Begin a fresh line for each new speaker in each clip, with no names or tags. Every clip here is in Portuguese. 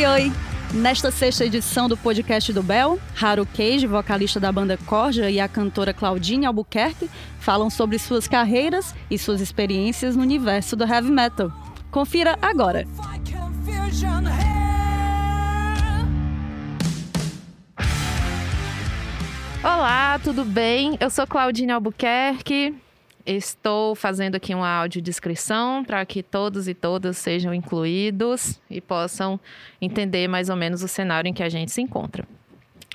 Oi, oi! Nesta sexta edição do podcast do Bel, Haru Cage, vocalista da banda Corja, e a cantora Claudine Albuquerque falam sobre suas carreiras e suas experiências no universo do heavy metal. Confira agora!
Olá, tudo bem? Eu sou Claudine Albuquerque. Estou fazendo aqui uma audiodescrição para que todos e todas sejam incluídos e possam entender mais ou menos o cenário em que a gente se encontra.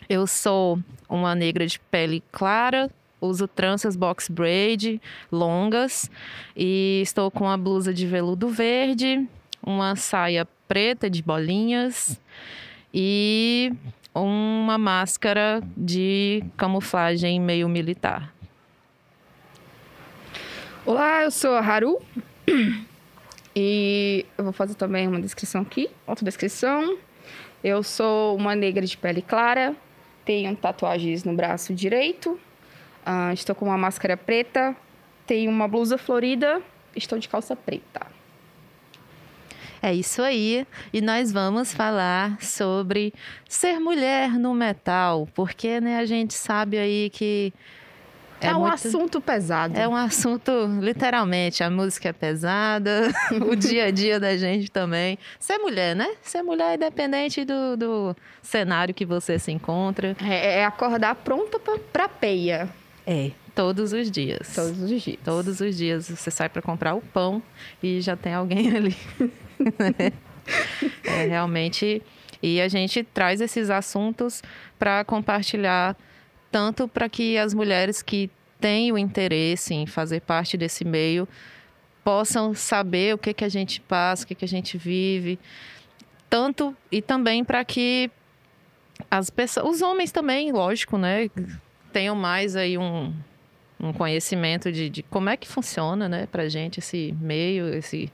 Eu sou uma negra de pele clara, uso tranças box braid longas e estou com uma blusa de veludo verde, uma saia preta de bolinhas e uma máscara de camuflagem meio militar.
Olá, eu sou a Haru. E eu vou fazer também uma descrição aqui, autodescrição. Eu sou uma negra de pele clara, tenho tatuagens no braço direito, uh, estou com uma máscara preta, tenho uma blusa florida, estou de calça preta.
É isso aí. E nós vamos falar sobre ser mulher no metal, porque né, a gente sabe aí que
é, é um muito... assunto pesado.
É um assunto, literalmente, a música é pesada, o dia a dia da gente também. Ser mulher, né? Ser mulher independente do, do cenário que você se encontra.
É, é acordar pronta pra, pra peia.
É, todos os dias.
Todos os dias.
Todos os dias você sai para comprar o pão e já tem alguém ali. é realmente. E a gente traz esses assuntos para compartilhar tanto para que as mulheres que têm o interesse em fazer parte desse meio possam saber o que que a gente passa, o que que a gente vive, tanto e também para que as pessoas, os homens também, lógico, né, tenham mais aí um, um conhecimento de, de como é que funciona, né, para gente esse meio, esse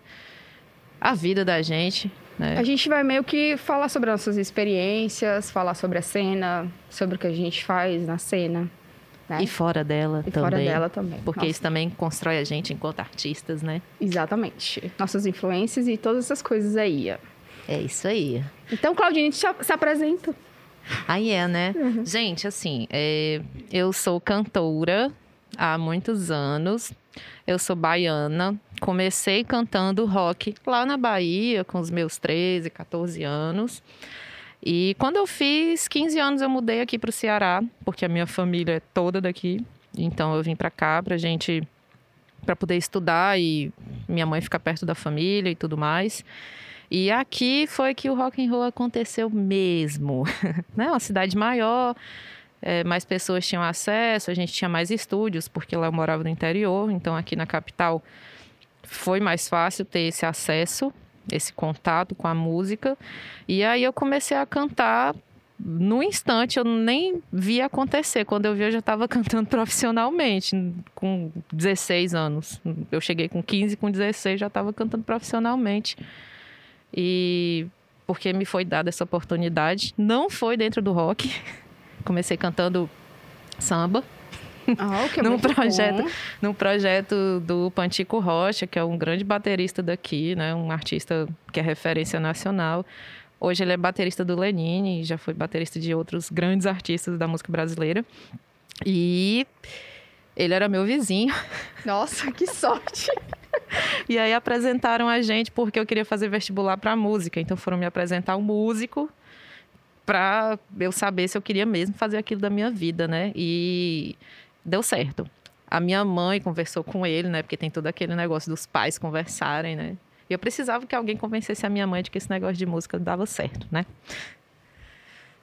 a vida da gente. Né?
A gente vai meio que falar sobre nossas experiências, falar sobre a cena, sobre o que a gente faz na cena. Né?
E fora dela
e
também.
fora dela também.
Porque Nossa. isso também constrói a gente enquanto artistas, né?
Exatamente. Nossas influências e todas essas coisas aí.
É isso aí.
Então, Claudine, se apresenta.
Aí é, né? Uhum. Gente, assim, é, eu sou cantora há muitos anos. Eu sou baiana. Comecei cantando rock lá na Bahia, com os meus 13, 14 anos. E quando eu fiz 15 anos, eu mudei aqui para o Ceará, porque a minha família é toda daqui. Então eu vim para cá para gente para poder estudar e minha mãe ficar perto da família e tudo mais. E aqui foi que o rock and roll aconteceu mesmo, né? Uma cidade maior, é, mais pessoas tinham acesso, a gente tinha mais estúdios, porque lá eu morava no interior, então aqui na capital foi mais fácil ter esse acesso, esse contato com a música. E aí eu comecei a cantar no instante, eu nem vi acontecer. Quando eu vi, eu já estava cantando profissionalmente, com 16 anos. Eu cheguei com 15, com 16 já estava cantando profissionalmente. E porque me foi dada essa oportunidade, não foi dentro do rock. Comecei cantando samba.
Que é
num projeto, num projeto do Pantico Rocha, que é um grande baterista daqui, né? Um artista que é referência nacional. Hoje ele é baterista do Lenine, já foi baterista de outros grandes artistas da música brasileira. E ele era meu vizinho.
Nossa, que sorte!
e aí apresentaram a gente porque eu queria fazer vestibular para música. Então foram me apresentar um músico para eu saber se eu queria mesmo fazer aquilo da minha vida, né? E deu certo. A minha mãe conversou com ele, né? Porque tem todo aquele negócio dos pais conversarem, né? E eu precisava que alguém convencesse a minha mãe de que esse negócio de música dava certo, né?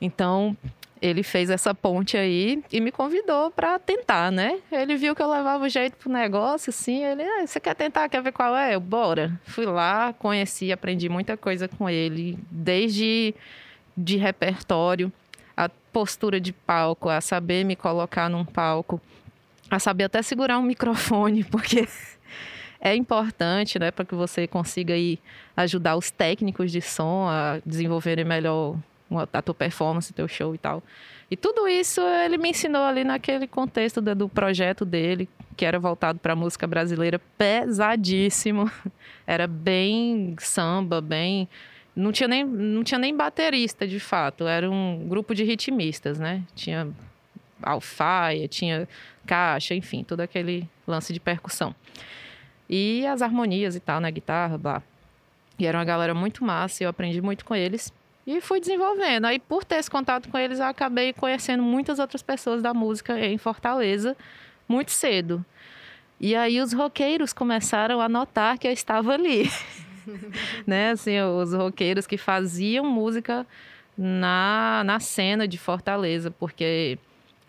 Então, ele fez essa ponte aí e me convidou para tentar, né? Ele viu que eu levava o jeito pro negócio, assim, ele, ah, você quer tentar, quer ver qual é? Eu, bora. Fui lá, conheci, aprendi muita coisa com ele, desde de repertório, postura de palco, a saber me colocar num palco, a saber até segurar um microfone, porque é importante, né, para que você consiga aí ajudar os técnicos de som a desenvolverem melhor a tua performance, teu show e tal. E tudo isso ele me ensinou ali naquele contexto do, do projeto dele, que era voltado para a música brasileira, pesadíssimo. Era bem samba, bem não tinha nem, não tinha nem baterista, de fato. Era um grupo de ritmistas, né? Tinha alfaia, tinha caixa, enfim, todo aquele lance de percussão. E as harmonias e tal, na né? guitarra, blá. E era uma galera muito massa, eu aprendi muito com eles. E fui desenvolvendo. Aí, por ter esse contato com eles, eu acabei conhecendo muitas outras pessoas da música em Fortaleza muito cedo. E aí os roqueiros começaram a notar que eu estava ali. né? Assim, os roqueiros que faziam música na, na cena de Fortaleza, porque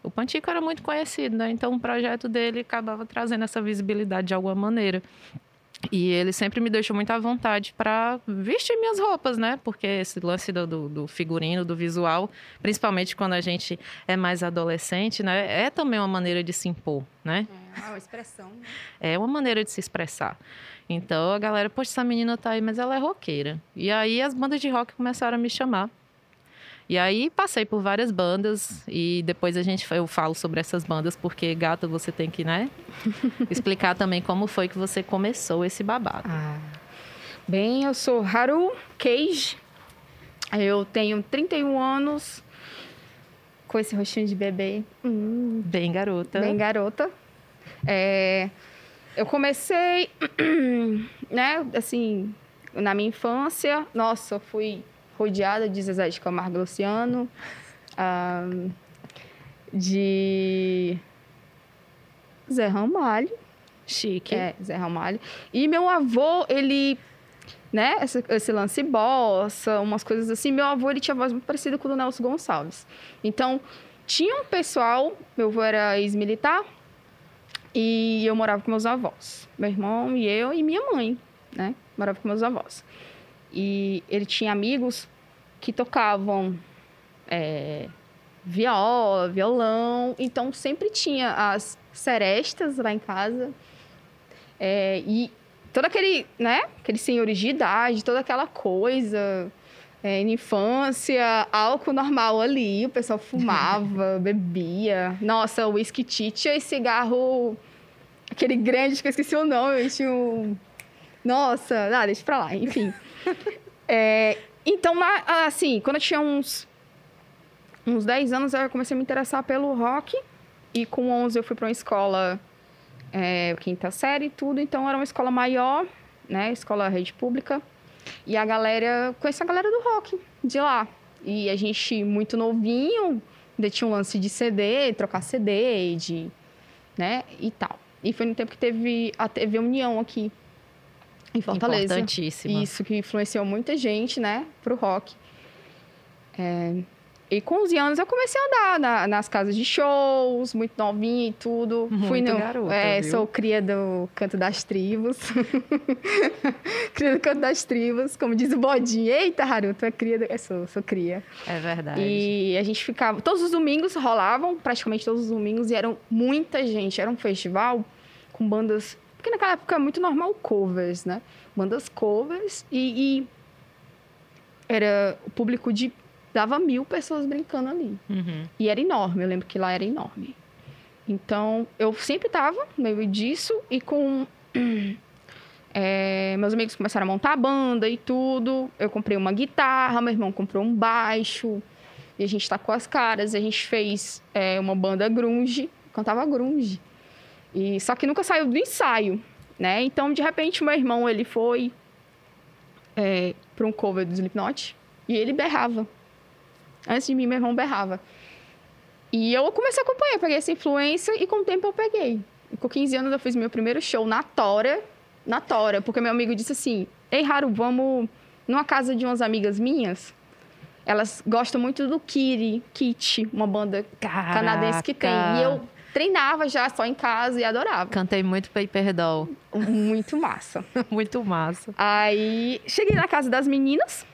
o Pantico era muito conhecido, né? Então o projeto dele acabava trazendo essa visibilidade de alguma maneira. E ele sempre me deixou muito à vontade para vestir minhas roupas, né? Porque esse lance do, do, do, figurino, do visual, principalmente quando a gente é mais adolescente, né? É também uma maneira de se impor, né?
É uma expressão. Né?
É uma maneira de se expressar. Então a galera, poxa, essa menina tá aí, mas ela é roqueira. E aí as bandas de rock começaram a me chamar. E aí passei por várias bandas e depois a gente eu falo sobre essas bandas porque gato você tem que, né, explicar também como foi que você começou esse babado.
Ah. Bem, eu sou Haru Cage. Eu tenho 31 anos com esse rostinho de bebê.
Hum, bem garota.
Bem garota. É, eu comecei, né, assim, na minha infância, nossa, eu fui rodeada de Zezé de Camargo Luciano, um, de Zé Ramalho.
Chique.
É, Zé Ramalho. E meu avô, ele, né, esse, esse, lance bossa, umas coisas assim, meu avô, ele tinha voz muito parecida com o do Nelson Gonçalves. Então, tinha um pessoal, meu avô era ex-militar, e eu morava com meus avós. Meu irmão e eu e minha mãe, né? Morava com meus avós. E ele tinha amigos que tocavam é, viola, violão. Então, sempre tinha as serestas lá em casa. É, e todo aquele, né? Aqueles senhores de idade, toda aquela coisa... É, na infância, álcool normal ali, o pessoal fumava, bebia. Nossa, whisky titia e cigarro, aquele grande que eu esqueci o nome, tinha um... Nossa, ah, deixa pra lá, enfim. é, então, assim, quando eu tinha uns, uns 10 anos, eu comecei a me interessar pelo rock. E com 11 eu fui para uma escola, é, quinta série e tudo. Então, era uma escola maior, né? Escola rede pública. E a galera, conheci a galera do rock de lá. E a gente, muito novinho, ainda tinha um lance de CD, trocar CD, de, né, e tal. E foi no tempo que teve a TV União aqui, em Fortaleza.
Importantíssima.
Isso, que influenciou muita gente, né, pro rock. É, e com 11 anos eu comecei a andar na, nas casas de shows, muito novinha e tudo.
Muito Fui no, garota,
é, viu? sou cria do Canto das Tribos. cria do Canto das Tribos, como diz o Bodinho. Eita, Haru, tu é cria do... Eu sou, sou cria.
É verdade.
E a gente ficava... Todos os domingos rolavam, praticamente todos os domingos, e eram muita gente. Era um festival com bandas... Porque naquela época é muito normal covers, né? Bandas covers e, e era o público de dava mil pessoas brincando ali.
Uhum.
E era enorme, eu lembro que lá era enorme. Então, eu sempre estava no meio disso e com. É, meus amigos começaram a montar a banda e tudo. Eu comprei uma guitarra, meu irmão comprou um baixo. E a gente tacou as caras. A gente fez é, uma banda grunge, cantava grunge. E, só que nunca saiu do ensaio, né? Então, de repente, meu irmão, ele foi é, para um cover do Slipknot. E ele berrava Antes de mim, meu irmão berrava. E eu comecei a acompanhar, peguei essa influência e com o tempo eu peguei. E com 15 anos eu fiz meu primeiro show na Tora, na Tora, porque meu amigo disse assim: Ei, Haru, vamos numa casa de umas amigas minhas. Elas gostam muito do Kiri, Kit, uma banda Caraca. canadense que tem. E eu treinava já só em casa e adorava.
Cantei muito Paper Doll.
Muito massa.
muito massa.
Aí cheguei na casa das meninas,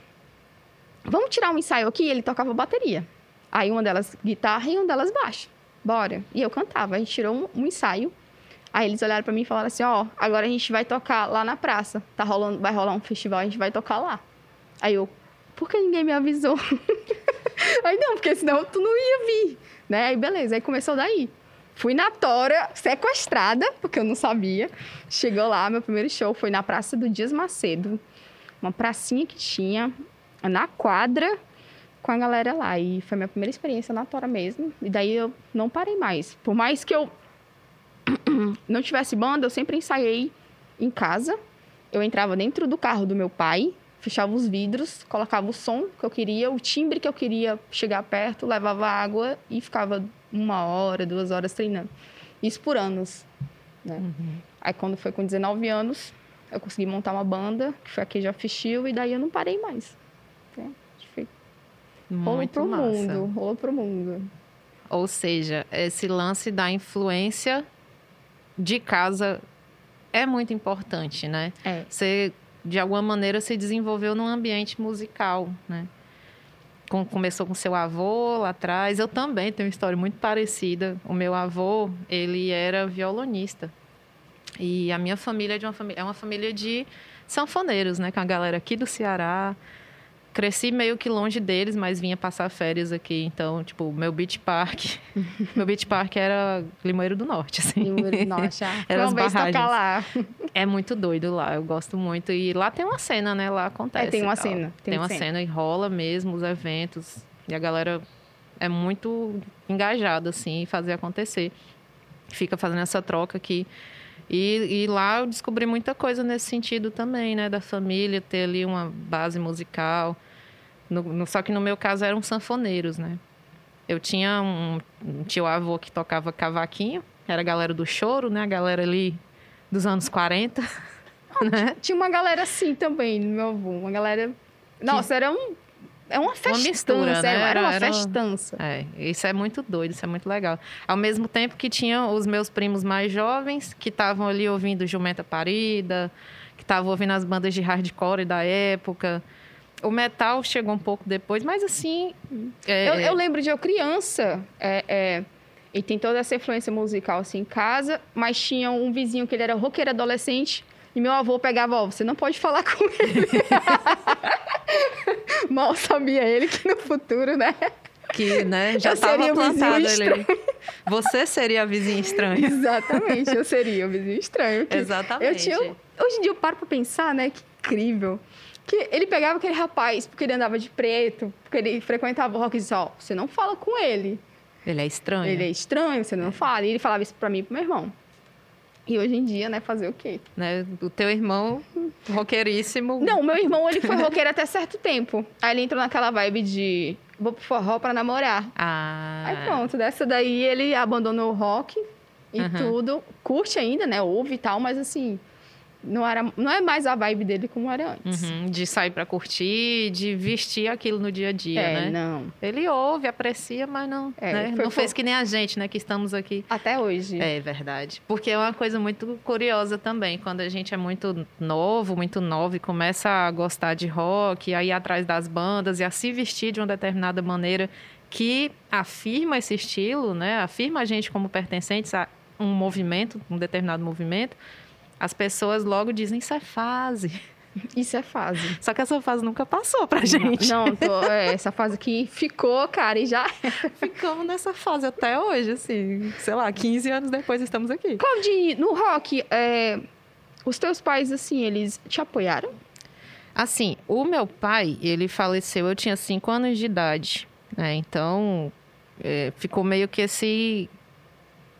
Vamos tirar um ensaio aqui? Ele tocava bateria. Aí uma delas guitarra e uma delas baixo. Bora. E eu cantava. A gente tirou um, um ensaio. Aí eles olharam para mim e falaram assim: Ó, oh, agora a gente vai tocar lá na praça. Tá rolando, vai rolar um festival, a gente vai tocar lá. Aí eu, por que ninguém me avisou? aí não, porque senão tu não ia vir. Né? Aí beleza, aí começou daí. Fui na Tora, sequestrada, porque eu não sabia. Chegou lá, meu primeiro show foi na Praça do Dias Macedo. Uma pracinha que tinha na quadra com a galera lá. E foi minha primeira experiência na Tora mesmo. E daí eu não parei mais. Por mais que eu não tivesse banda, eu sempre ensaiei em casa. Eu entrava dentro do carro do meu pai, fechava os vidros, colocava o som que eu queria, o timbre que eu queria chegar perto, levava água e ficava uma hora, duas horas treinando. Isso por anos. Né? Uhum. Aí quando foi com 19 anos, eu consegui montar uma banda, que foi aqui já Fichil, e daí eu não parei mais. Rolou pro massa. mundo, rolou pro mundo.
Ou seja, esse lance da influência de casa é muito importante, né?
É.
Você, de alguma maneira, se desenvolveu num ambiente musical, né? Com, começou com seu avô lá atrás. Eu também tenho uma história muito parecida. O meu avô, ele era violonista. E a minha família é, de uma família, é uma família de sanfoneiros, né? Com a galera aqui do Ceará cresci meio que longe deles, mas vinha passar férias aqui. Então, tipo, meu beach park. meu beach park era Limoeiro do Norte, assim.
Limoeiro do Norte, ah. era as barragens. lá.
É muito doido lá, eu gosto muito. E lá tem uma cena, né? Lá acontece.
É, tem uma cena.
Tem, tem uma cena. cena e rola mesmo os eventos. E a galera é muito engajada, assim, em fazer acontecer. Fica fazendo essa troca aqui. E, e, lá eu descobri muita coisa nesse sentido também, né? Da família, ter ali uma base musical. No, no, só que no meu caso eram sanfoneiros, né? Eu tinha um, um tio-avô que tocava cavaquinho, era a galera do choro, né? A galera ali dos anos 40.
Ah, né? Tinha uma galera assim também no meu avô, uma galera... Nossa, que... era um é uma festança, uma mistura, né? Era, uma era, festança.
É, isso é muito doido, isso é muito legal. Ao mesmo tempo que tinha os meus primos mais jovens, que estavam ali ouvindo Jumenta Parida, que estavam ouvindo as bandas de hardcore da época. O metal chegou um pouco depois, mas assim...
É... Eu, eu, lembro de eu criança, é, é, e tem toda essa influência musical assim em casa, mas tinha um vizinho que ele era roqueiro adolescente, e meu avô pegava, ó, você não pode falar com ele. Mal sabia ele que no futuro, né?
Que, né, já estava plantado ali. Você seria a vizinha estranha.
Exatamente, eu seria o vizinho estranho.
Exatamente.
Eu tinha, hoje em dia eu paro pra pensar, né, que incrível. Que ele pegava aquele rapaz porque ele andava de preto, porque ele frequentava o rock e disse, ó, você não fala com ele.
Ele é estranho.
Ele é estranho, você não fala. E ele falava isso pra mim e pro meu irmão. E hoje em dia, né, fazer o quê?
Né? O teu irmão, roqueiríssimo.
Não, meu irmão, ele foi roqueiro até certo tempo. Aí ele entrou naquela vibe de vou pro forró pra namorar.
Ah.
Aí pronto, dessa daí ele abandonou o rock e uhum. tudo. Curte ainda, né? Ouve e tal, mas assim, não, era, não é mais a vibe dele como era antes.
Uhum, de sair para curtir, de vestir aquilo no dia a dia,
é,
né?
não.
Ele ouve, aprecia, mas não, é, né? não fez que nem a gente, né? Que estamos aqui.
Até hoje.
É verdade. Porque é uma coisa muito curiosa também. Quando a gente é muito novo, muito novo e começa a gostar de rock, a ir atrás das bandas e a se vestir de uma determinada maneira que afirma esse estilo, né? Afirma a gente como pertencentes a um movimento, um determinado movimento as pessoas logo dizem isso é fase.
Isso é fase.
Só que essa fase nunca passou pra gente.
Não, tô, é, essa fase aqui ficou, cara, e já.
Ficamos nessa fase até hoje, assim. Sei lá, 15 anos depois estamos aqui.
Claudinho, no rock, é, os teus pais, assim, eles te apoiaram?
Assim, o meu pai, ele faleceu, eu tinha 5 anos de idade. Né? Então, é, ficou meio que esse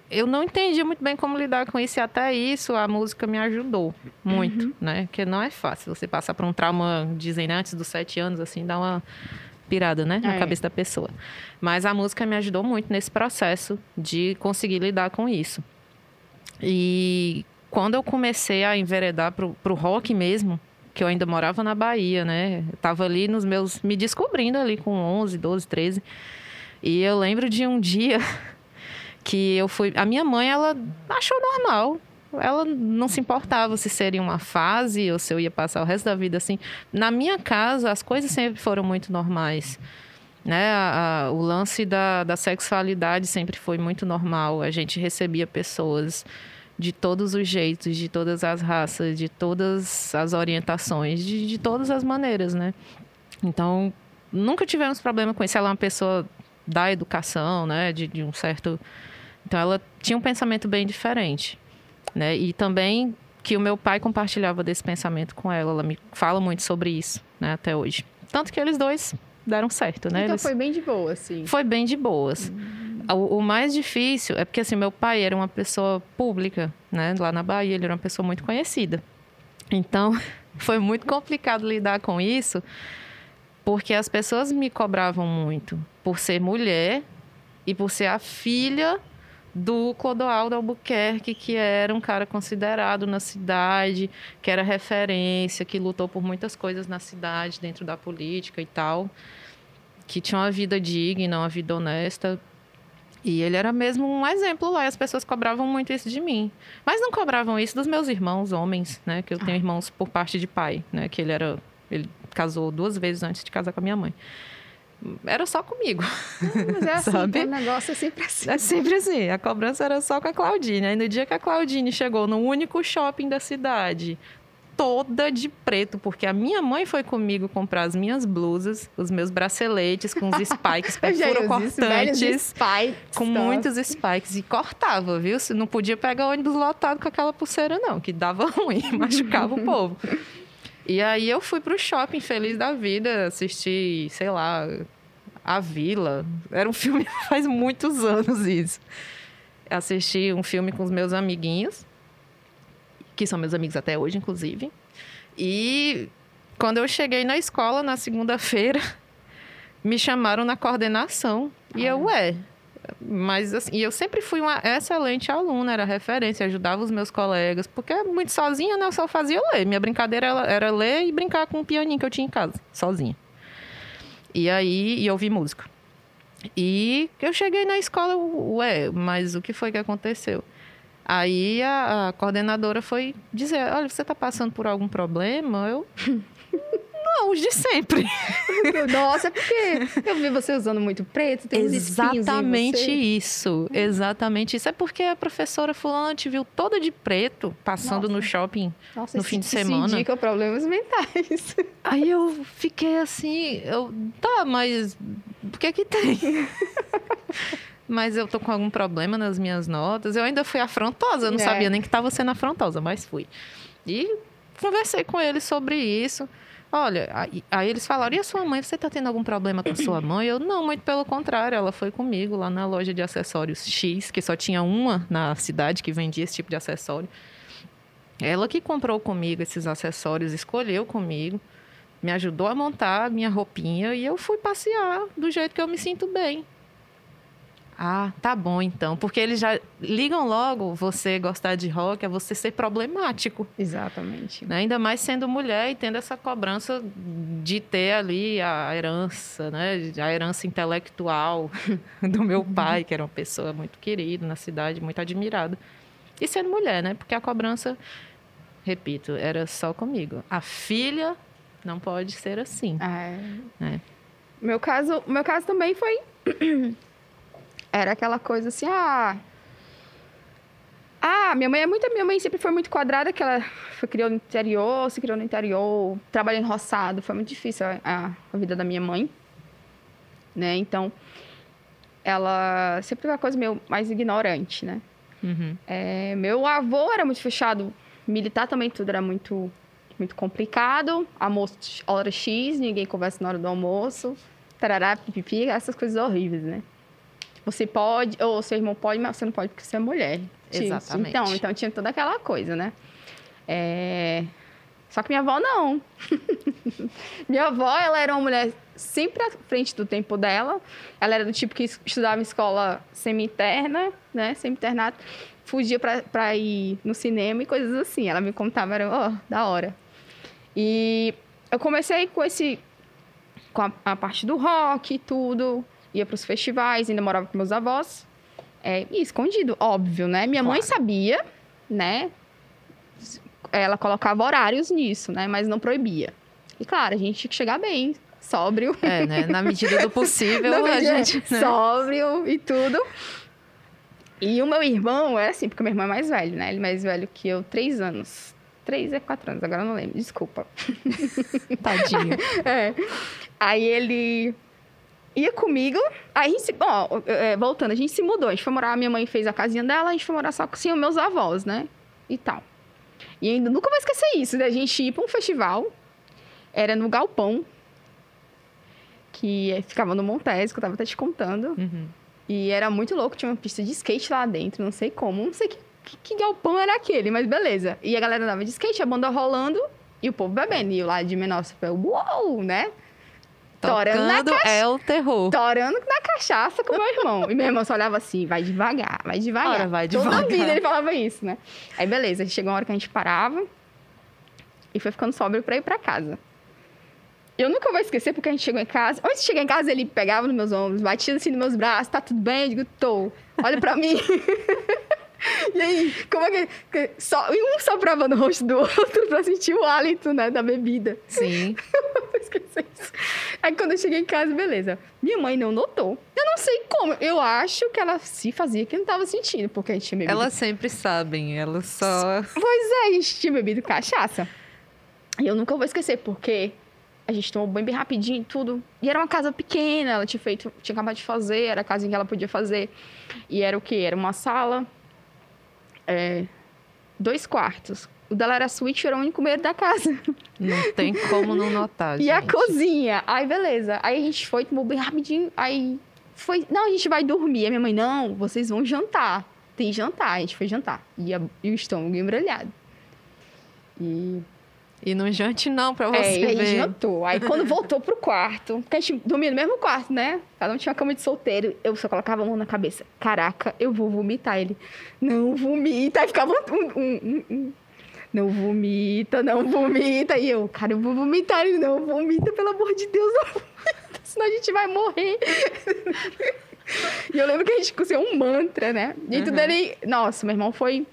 eu não entendi muito bem como lidar com isso e até isso a música me ajudou muito, uhum. né? Que não é fácil você passar por um trauma, dizem né, antes dos sete anos, assim, dá uma pirada, né? Na é. cabeça da pessoa. Mas a música me ajudou muito nesse processo de conseguir lidar com isso. E quando eu comecei a enveredar pro, pro rock mesmo, que eu ainda morava na Bahia, né? Eu tava ali nos meus... Me descobrindo ali com 11, 12, 13. E eu lembro de um dia que eu fui. A minha mãe, ela achou normal. Ela não se importava se seria uma fase ou se eu ia passar o resto da vida assim. Na minha casa, as coisas sempre foram muito normais. Né? A, a, o lance da, da sexualidade sempre foi muito normal. A gente recebia pessoas de todos os jeitos, de todas as raças, de todas as orientações, de, de todas as maneiras, né? Então, nunca tivemos problema com isso. Ela é uma pessoa da educação, né? De, de um certo então ela tinha um pensamento bem diferente, né? E também que o meu pai compartilhava desse pensamento com ela. Ela me fala muito sobre isso, né? Até hoje. Tanto que eles dois deram certo, né?
Então
eles...
foi bem de boa, assim.
Foi bem de boas. Hum. O, o, mais difícil é porque, assim, meu pai era uma pessoa pública, né? Lá na Bahia, ele era uma pessoa muito conhecida. Então, foi muito complicado lidar com isso, porque as pessoas me cobravam muito por ser mulher e por ser a filha do Clodoaldo Albuquerque, que era um cara considerado na cidade, que era referência, que lutou por muitas coisas na cidade, dentro da política e tal, que tinha uma vida digna, uma vida honesta. E ele era mesmo um exemplo lá, e as pessoas cobravam muito isso de mim. Mas não cobravam isso dos meus irmãos homens, né? Que eu tenho irmãos por parte de pai, né? Que ele era. Ele casou duas vezes antes de casar com a minha mãe era só comigo.
mas é assim, Sabe? o negócio é sempre assim.
É sempre assim. A cobrança era só com a Claudine. Aí no dia que a Claudine chegou no único shopping da cidade, toda de preto, porque a minha mãe foi comigo comprar as minhas blusas, os meus braceletes com os spikes perfuro-cortantes.
Spikes,
com muitos spikes. E cortava, viu? Não podia pegar ônibus lotado com aquela pulseira, não, que dava ruim, machucava o povo. E aí eu fui pro shopping feliz da vida, assisti, sei lá, A Vila. Era um filme faz muitos anos isso. Assisti um filme com os meus amiguinhos, que são meus amigos até hoje, inclusive. E quando eu cheguei na escola na segunda-feira, me chamaram na coordenação. E eu, ué, mas assim, eu sempre fui uma excelente aluna, era referência, ajudava os meus colegas, porque muito sozinha, né, eu só fazia ler. Minha brincadeira era, era ler e brincar com o pianinho que eu tinha em casa, sozinha. E aí, e ouvir música. E eu cheguei na escola, ué, mas o que foi que aconteceu? Aí a, a coordenadora foi dizer: Olha, você está passando por algum problema? Eu. Não, os de sempre.
Nossa, é porque eu vi você usando muito preto, tem
Exatamente isso. Exatamente isso. É porque a professora fulana te viu toda de preto, passando Nossa. no shopping Nossa, no fim de semana. Isso
indica problemas mentais.
Aí eu fiquei assim, eu, tá, mas o que é que tem? mas eu tô com algum problema nas minhas notas. Eu ainda fui afrontosa, eu não é. sabia nem que estava sendo afrontosa, mas fui. E conversei com ele sobre isso. Olha, aí, aí, eles falaram, e a sua mãe, você está tendo algum problema com a sua mãe? Eu, não, muito pelo contrário, ela foi comigo lá na loja de acessórios X, que só tinha uma na cidade que vendia esse tipo de acessório. Ela que comprou comigo esses acessórios, escolheu comigo, me ajudou a montar minha roupinha e eu fui passear do jeito que eu me sinto bem. Ah, tá bom então. Porque eles já ligam logo você gostar de rock, é você ser problemático.
Exatamente.
Né? Ainda mais sendo mulher e tendo essa cobrança de ter ali a herança, né? A herança intelectual do meu pai, que era uma pessoa muito querida na cidade, muito admirada. E sendo mulher, né? Porque a cobrança, repito, era só comigo. A filha não pode ser assim.
É. é. Meu caso, meu caso também foi era aquela coisa assim, ah. Ah, minha mãe é muito. Minha mãe sempre foi muito quadrada, que ela foi, criou no interior, se criou no interior, trabalhou em roçado. Foi muito difícil a, a vida da minha mãe. Né? Então, ela sempre foi uma coisa meio mais ignorante, né? Uhum. É, meu avô era muito fechado, militar também tudo era muito, muito complicado. Almoço, hora X, ninguém conversa na hora do almoço. Tarará, pipipi, essas coisas horríveis, né? Você pode, ou seu irmão pode, mas você não pode porque você é mulher.
Exatamente.
Então, então tinha toda aquela coisa, né? É... Só que minha avó não. minha avó, ela era uma mulher sempre à frente do tempo dela. Ela era do tipo que estudava em escola semi-interna, né? Semi-internato. Fugia para ir no cinema e coisas assim. Ela me contava, era, ó, oh, da hora. E eu comecei com esse... Com a, a parte do rock e tudo ia para os festivais, ainda morava com meus avós. É, e escondido, óbvio, né? Minha claro. mãe sabia, né? Ela colocava horários nisso, né? Mas não proibia. E claro, a gente tinha que chegar bem, sóbrio.
É, né? Na medida do possível, a gente.
Né? Sóbrio e tudo. E o meu irmão é assim, porque meu irmão é mais velho, né? Ele é mais velho que eu, três anos. Três é quatro anos, agora eu não lembro, desculpa.
Tadinho.
é. Aí ele ia comigo. Aí a gente se. Ó, é, voltando, a gente se mudou. A gente foi morar, minha mãe fez a casinha dela, a gente foi morar só com assim, os meus avós, né? E tal. E ainda nunca vou esquecer isso, da gente ir pra um festival. Era no Galpão. que ficava no Montes, que eu tava até te contando.
Uhum.
E era muito louco, tinha uma pista de skate lá dentro, não sei como, não sei que, que, que galpão era aquele, mas beleza. E a galera andava de skate, a banda rolando e o povo bebendo. E eu lá de menor, uou, né? Torando na cacha-
é o terror.
Torando na cachaça com meu irmão. E meu irmão só olhava assim, vai devagar, vai devagar.
Ora, vai
Toda
devagar.
a vida ele falava isso, né? Aí beleza, chegou uma hora que a gente parava e foi ficando sóbrio pra ir pra casa. Eu nunca vou esquecer porque a gente chegou em casa. Antes de chegar em casa, ele pegava nos meus ombros, batia assim nos meus braços, tá tudo bem? Eu digo, tô. Olha pra mim. e aí, como é que. só, um soprava no rosto do outro pra sentir o hálito, né, da bebida.
Sim.
Esqueci isso. Aí quando eu cheguei em casa, beleza. Minha mãe não notou. Eu não sei como. Eu acho que ela se fazia que não tava sentindo, porque a gente tinha bebido.
Elas sempre sabem, elas só.
Pois é, a gente tinha bebido cachaça. E eu nunca vou esquecer, porque a gente tomou banho bem rapidinho e tudo. E era uma casa pequena, ela tinha feito, tinha acabado de fazer, era a casinha que ela podia fazer. E era o quê? Era uma sala, é, dois quartos. O dela era suíte, era o único banheiro da casa.
Não tem como não notar.
E a
gente.
cozinha. Aí, beleza. Aí a gente foi, tomou bem rapidinho. Aí foi. Não, a gente vai dormir. Aí minha mãe, não, vocês vão jantar. Tem jantar. A gente foi jantar. E, a- e o estômago embrulhado. E.
E não jante não pra você
É, e aí
ver.
jantou. Aí quando voltou pro quarto, porque a gente dormia no mesmo quarto, né? Cada um tinha uma cama de solteiro. Eu só colocava a mão na cabeça. Caraca, eu vou vomitar. Ele, não vomita. Aí ficava um, um, um, um. Não vomita, não vomita. E eu, cara, eu vou vomitar. Ele, não vomita, pelo amor de Deus, não vomita. Senão a gente vai morrer. e eu lembro que a gente cozinhou um mantra, né? E tudo
Uhum.
ele... Nossa, meu irmão foi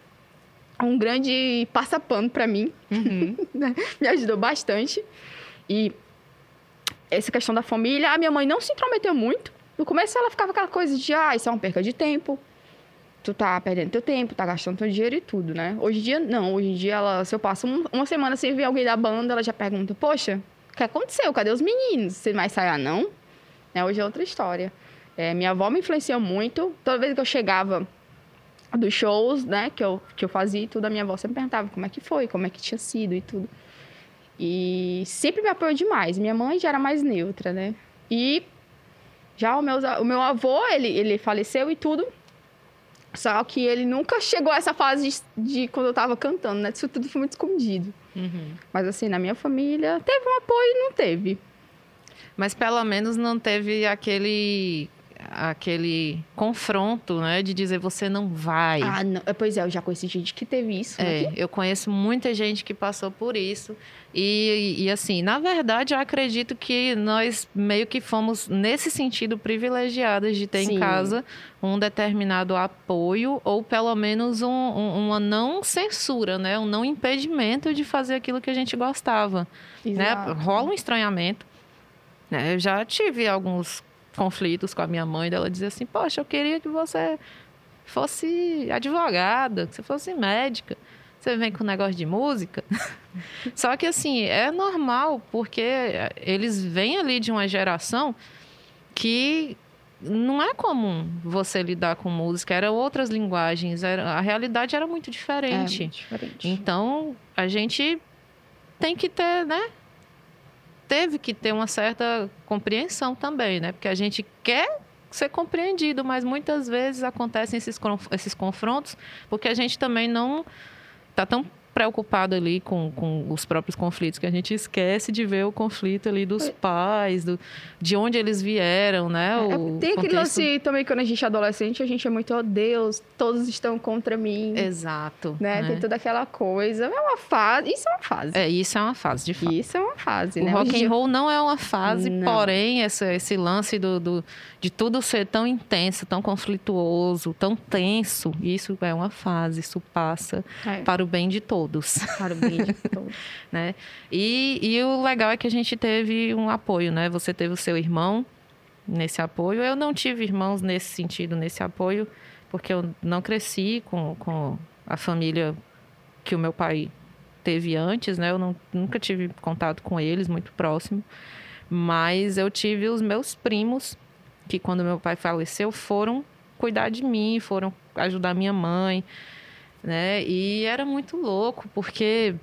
um grande passapano pra mim
Uhum.
né? me ajudou bastante. E essa questão da família, a minha mãe não se intrometeu muito. No começo ela ficava aquela coisa de, ah, isso é uma perca de tempo. Tu tá perdendo teu tempo, tá gastando teu dinheiro e tudo, né? Hoje em dia, não. Hoje em dia, ela, se eu passo um- uma semana sem ver alguém da banda, ela já pergunta, poxa, o que aconteceu? Cadê os meninos? Você vai ensaiar, não? É, hoje é outra história. É, minha avó me influenciou muito. Toda vez que eu chegava dos shows, né, que eu, que eu fazia e tudo, a minha avó sempre perguntava como é que foi, como é que tinha sido e tudo. E sempre me apoiou demais. Minha mãe já era mais neutra, né? E já o meu, o meu avô, ele, ele faleceu e tudo. Só que ele nunca chegou a essa fase de, de quando eu tava cantando, né? Isso tudo foi muito escondido.
Uhum.
Mas assim, na minha família, teve um apoio e não teve.
Mas pelo menos não teve aquele aquele confronto, né, de dizer você não vai.
Ah, não. É, Pois é, eu já conheci gente que teve isso. né?
É, eu conheço muita gente que passou por isso. E, e, assim, na verdade, eu acredito que nós meio que fomos, nesse sentido, privilegiadas de ter
Sim.
em casa um determinado apoio, ou pelo menos um- um- uma não censura, né? Um não impedimento de fazer aquilo que a gente gostava. Né?
Exato.
Rola um estranhamento. né? Eu já tive alguns conflitos com a minha mãe, dela dizer assim, poxa, eu queria que você fosse advogada, que você fosse médica. Você vem com negócio de música. Só que assim, é normal, porque eles vêm ali de uma geração que não é comum você lidar com música, eram outras linguagens, era, a realidade era muito
É,
diferente.
muito diferente.
Então, a gente tem que ter, né? Teve que ter uma certa compreensão também, né? Porque a gente quer ser compreendido, mas muitas vezes acontecem esses, esses confrontos porque a gente também não está tão preocupado ali com, com os próprios conflitos que a gente esquece de ver o conflito ali dos pais, do, de onde eles vieram, né?
É,
O
tem aquele
contexto-
lance também, quando a gente é adolescente, a gente é muito, oh Deus, todos estão contra mim.
Exato.
né?
né?
Tem toda aquela coisa. É uma fase. Isso é uma fase.
É, isso é uma fase, de fato.
Isso é uma fase,
O
né?
rock
Hoje em
and roll não é uma fase,
Não.
porém, esse, esse lance do, do- de tudo ser tão intenso, tão conflituoso, tão tenso, isso é uma fase, isso passa
É,
para o bem de todos,
de todos.
né? E, e o legal é que a gente teve um apoio, né? Você teve o seu irmão nesse apoio. Eu não tive irmãos nesse sentido, nesse apoio, porque eu não cresci com, com a família que o meu pai teve antes, né? Eu não, nunca tive contato com eles muito próximo. Mas eu tive os meus primos, que quando meu pai faleceu, foram cuidar de mim, foram ajudar minha mãe, né? E era muito louco, porque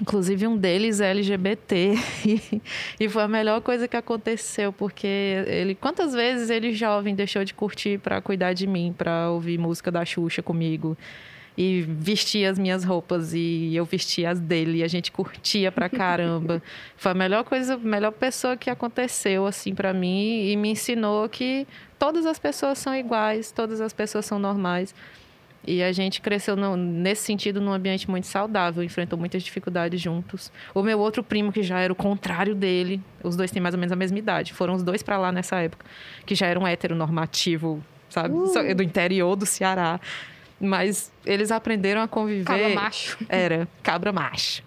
Inclusive, um deles é LGBT. E, foi a melhor coisa que aconteceu, porque ele. Quantas vezes ele, jovem, deixou de curtir para cuidar de mim, para ouvir música da Xuxa comigo? E vestia as minhas roupas e eu vestia as dele e a gente curtia pra caramba. foi a melhor coisa, a melhor pessoa que aconteceu, assim, para mim e me ensinou que todas as pessoas são iguais, todas as pessoas são normais. E a gente cresceu no, nesse sentido num ambiente muito saudável, enfrentou muitas dificuldades juntos. O meu outro primo, que já era o contrário dele, os dois têm mais ou menos a mesma idade, foram os dois para lá nessa época, que já eram heteronormativo, sabe? Uh. Do interior do Ceará. Mas eles aprenderam a conviver. Cabra
macho.
Era, cabra macho.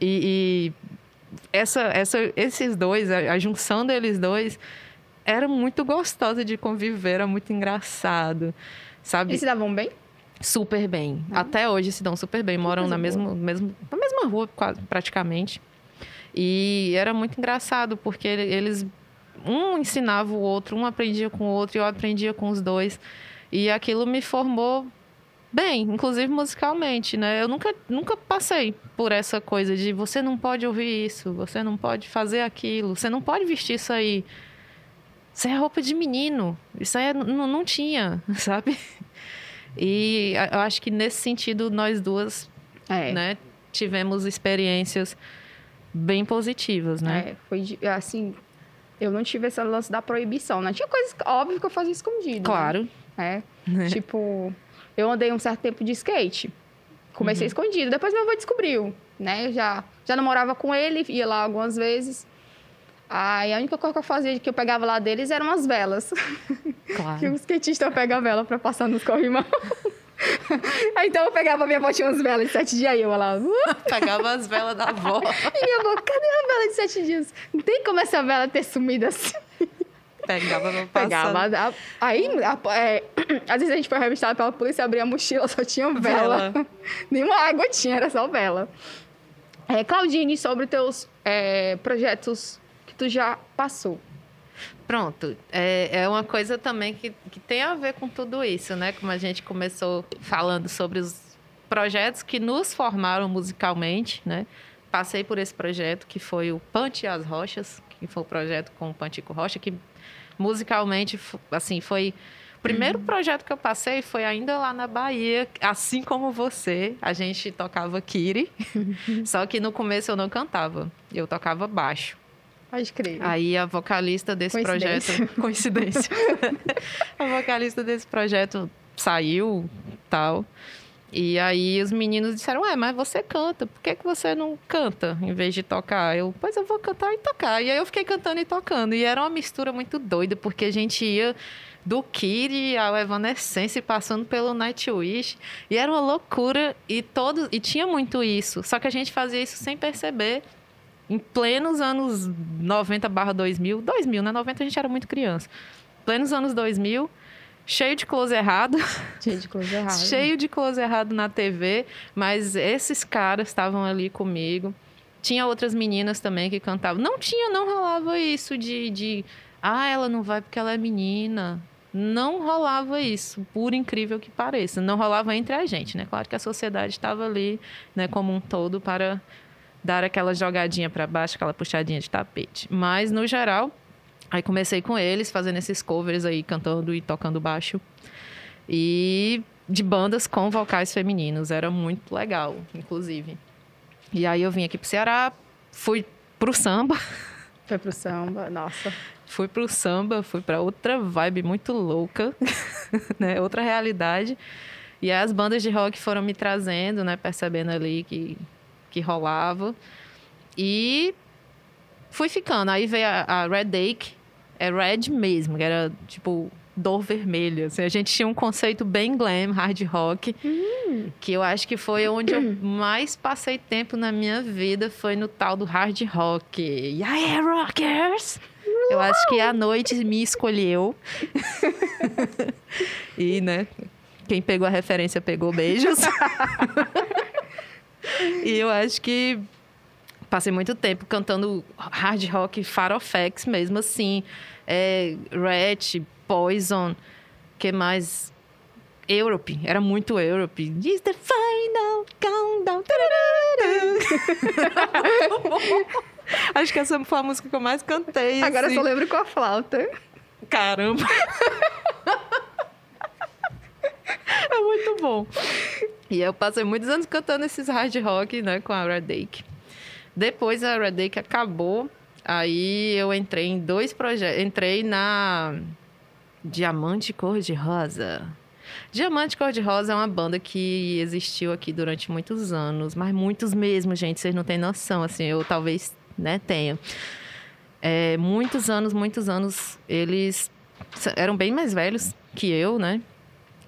E, e essa, essa, esses dois, a, a junção deles dois, era muito gostosa de conviver, era muito engraçado, sabe?
Eles se davam bem?
Super bem. Ah. Até hoje se dão super bem. Moram na mesma, mesmo, na mesma rua, quase, praticamente. E era muito engraçado, porque eles... Um ensinava o outro, um aprendia com o outro, e eu aprendia com os dois. E aquilo me formou bem, inclusive musicalmente, né? Eu nunca, nunca passei por essa coisa de você não pode ouvir isso, você não pode fazer aquilo, você não pode vestir isso aí. Isso é roupa de menino. Isso aí é, não, não tinha, sabe? E eu acho que nesse sentido nós duas, é. né, tivemos experiências bem positivas, né?
É, foi assim, eu não tive esse lance da proibição, né? Tinha coisas óbvio que eu fazia escondido. Né?
Claro.
Né? É. tipo, eu andei um certo tempo de skate. Comecei uhum. escondido, depois meu avô descobriu, né? Eu já já namorava com ele, ia lá algumas vezes. Aí a única coisa que eu fazia que eu pegava lá deles eram as velas. Claro. que o skatista pega a vela para passar nos corrimão. então eu pegava minha avó tinha umas velas de sete dias aí eu lá. Uh!
Pegava as velas da avó.
e minha avó, cadê a vela de sete dias? Não tem como essa vela ter sumido assim.
Pegava passar. Pegava.
Aí, a, é, às vezes a gente foi revistado pela polícia, abria a mochila, só tinha vela. vela. Nenhuma água tinha, era só vela. É, Claudine, sobre teus é, projetos tu já passou.
Pronto, é, é uma coisa também que, que tem a ver com tudo isso, né? Como a gente começou falando sobre os projetos que nos formaram musicalmente, né? Passei por esse projeto que foi o Pante as Rochas, que foi o projeto com o Pantico Rocha, que musicalmente, assim, foi... O primeiro projeto que eu passei foi ainda lá na Bahia, assim como você. A gente tocava Kiri, só que no começo eu não cantava, eu tocava baixo.
Pode crer.
Aí a vocalista desse coincidência. projeto. Coincidência. a vocalista desse projeto saiu tal. E aí os meninos disseram, ué, mas você canta, por que, que você não canta em vez de tocar? Eu, pois eu vou cantar e tocar. E aí eu fiquei cantando e tocando. E era uma mistura muito doida, porque a gente ia do Kid ao Evanescence passando pelo Nightwish. E era uma loucura e todo e tinha muito isso. Só que a gente fazia isso sem perceber em plenos anos 90 barra 2000, 2000, né? 90 a gente era muito criança. Plenos anos 2000, cheio de close errado.
Cheio de close errado.
cheio de close errado na TV, mas esses caras estavam ali comigo. Tinha outras meninas também que cantavam. Não tinha, não rolava isso de, de ah, ela não vai porque ela é menina. Não rolava isso, por incrível que pareça. Não rolava entre a gente, né? Claro que a sociedade estava ali, né, como um todo para dar aquela jogadinha para baixo, aquela puxadinha de tapete. Mas, no geral, aí comecei com eles, fazendo esses covers aí, cantando e tocando baixo. E de bandas com vocais femininos. Era muito legal, inclusive. E aí eu vim aqui pro Ceará, fui pro samba.
Foi pro samba, nossa.
Fui pro samba, fui para outra vibe muito louca, né? Outra realidade. E aí as bandas de rock foram me trazendo, né? Percebendo ali que que rolava. E fui ficando. Aí veio a, a Red Ake, é Red mesmo, que era tipo dor vermelha. Assim, a gente tinha um conceito bem glam, hard rock, hum. que eu acho que foi onde eu mais passei tempo na minha vida, foi no tal do hard rock. E aí, rockers! Eu acho que a noite me escolheu. e, né, quem pegou a referência pegou beijos. e eu acho que passei muito tempo cantando hard rock farofex mesmo assim. É, Rat, Poison, que mais? Europe, era muito Europe. Is the final countdown. Acho que essa foi a música que eu mais cantei.
Agora
assim.
eu só lembro com a flauta.
Caramba! é muito bom. E eu passei muitos anos cantando esses hard rock, né, com a Redake. Depois a Redake acabou, aí eu entrei em dois projetos. Entrei na Diamante Cor-de-Rosa. Diamante Cor-de-Rosa é uma banda que existiu aqui durante muitos anos, mas muitos mesmo, gente, vocês não têm noção, assim, eu talvez, né, tenha. É, muitos anos, muitos anos, eles eram bem mais velhos que eu, né?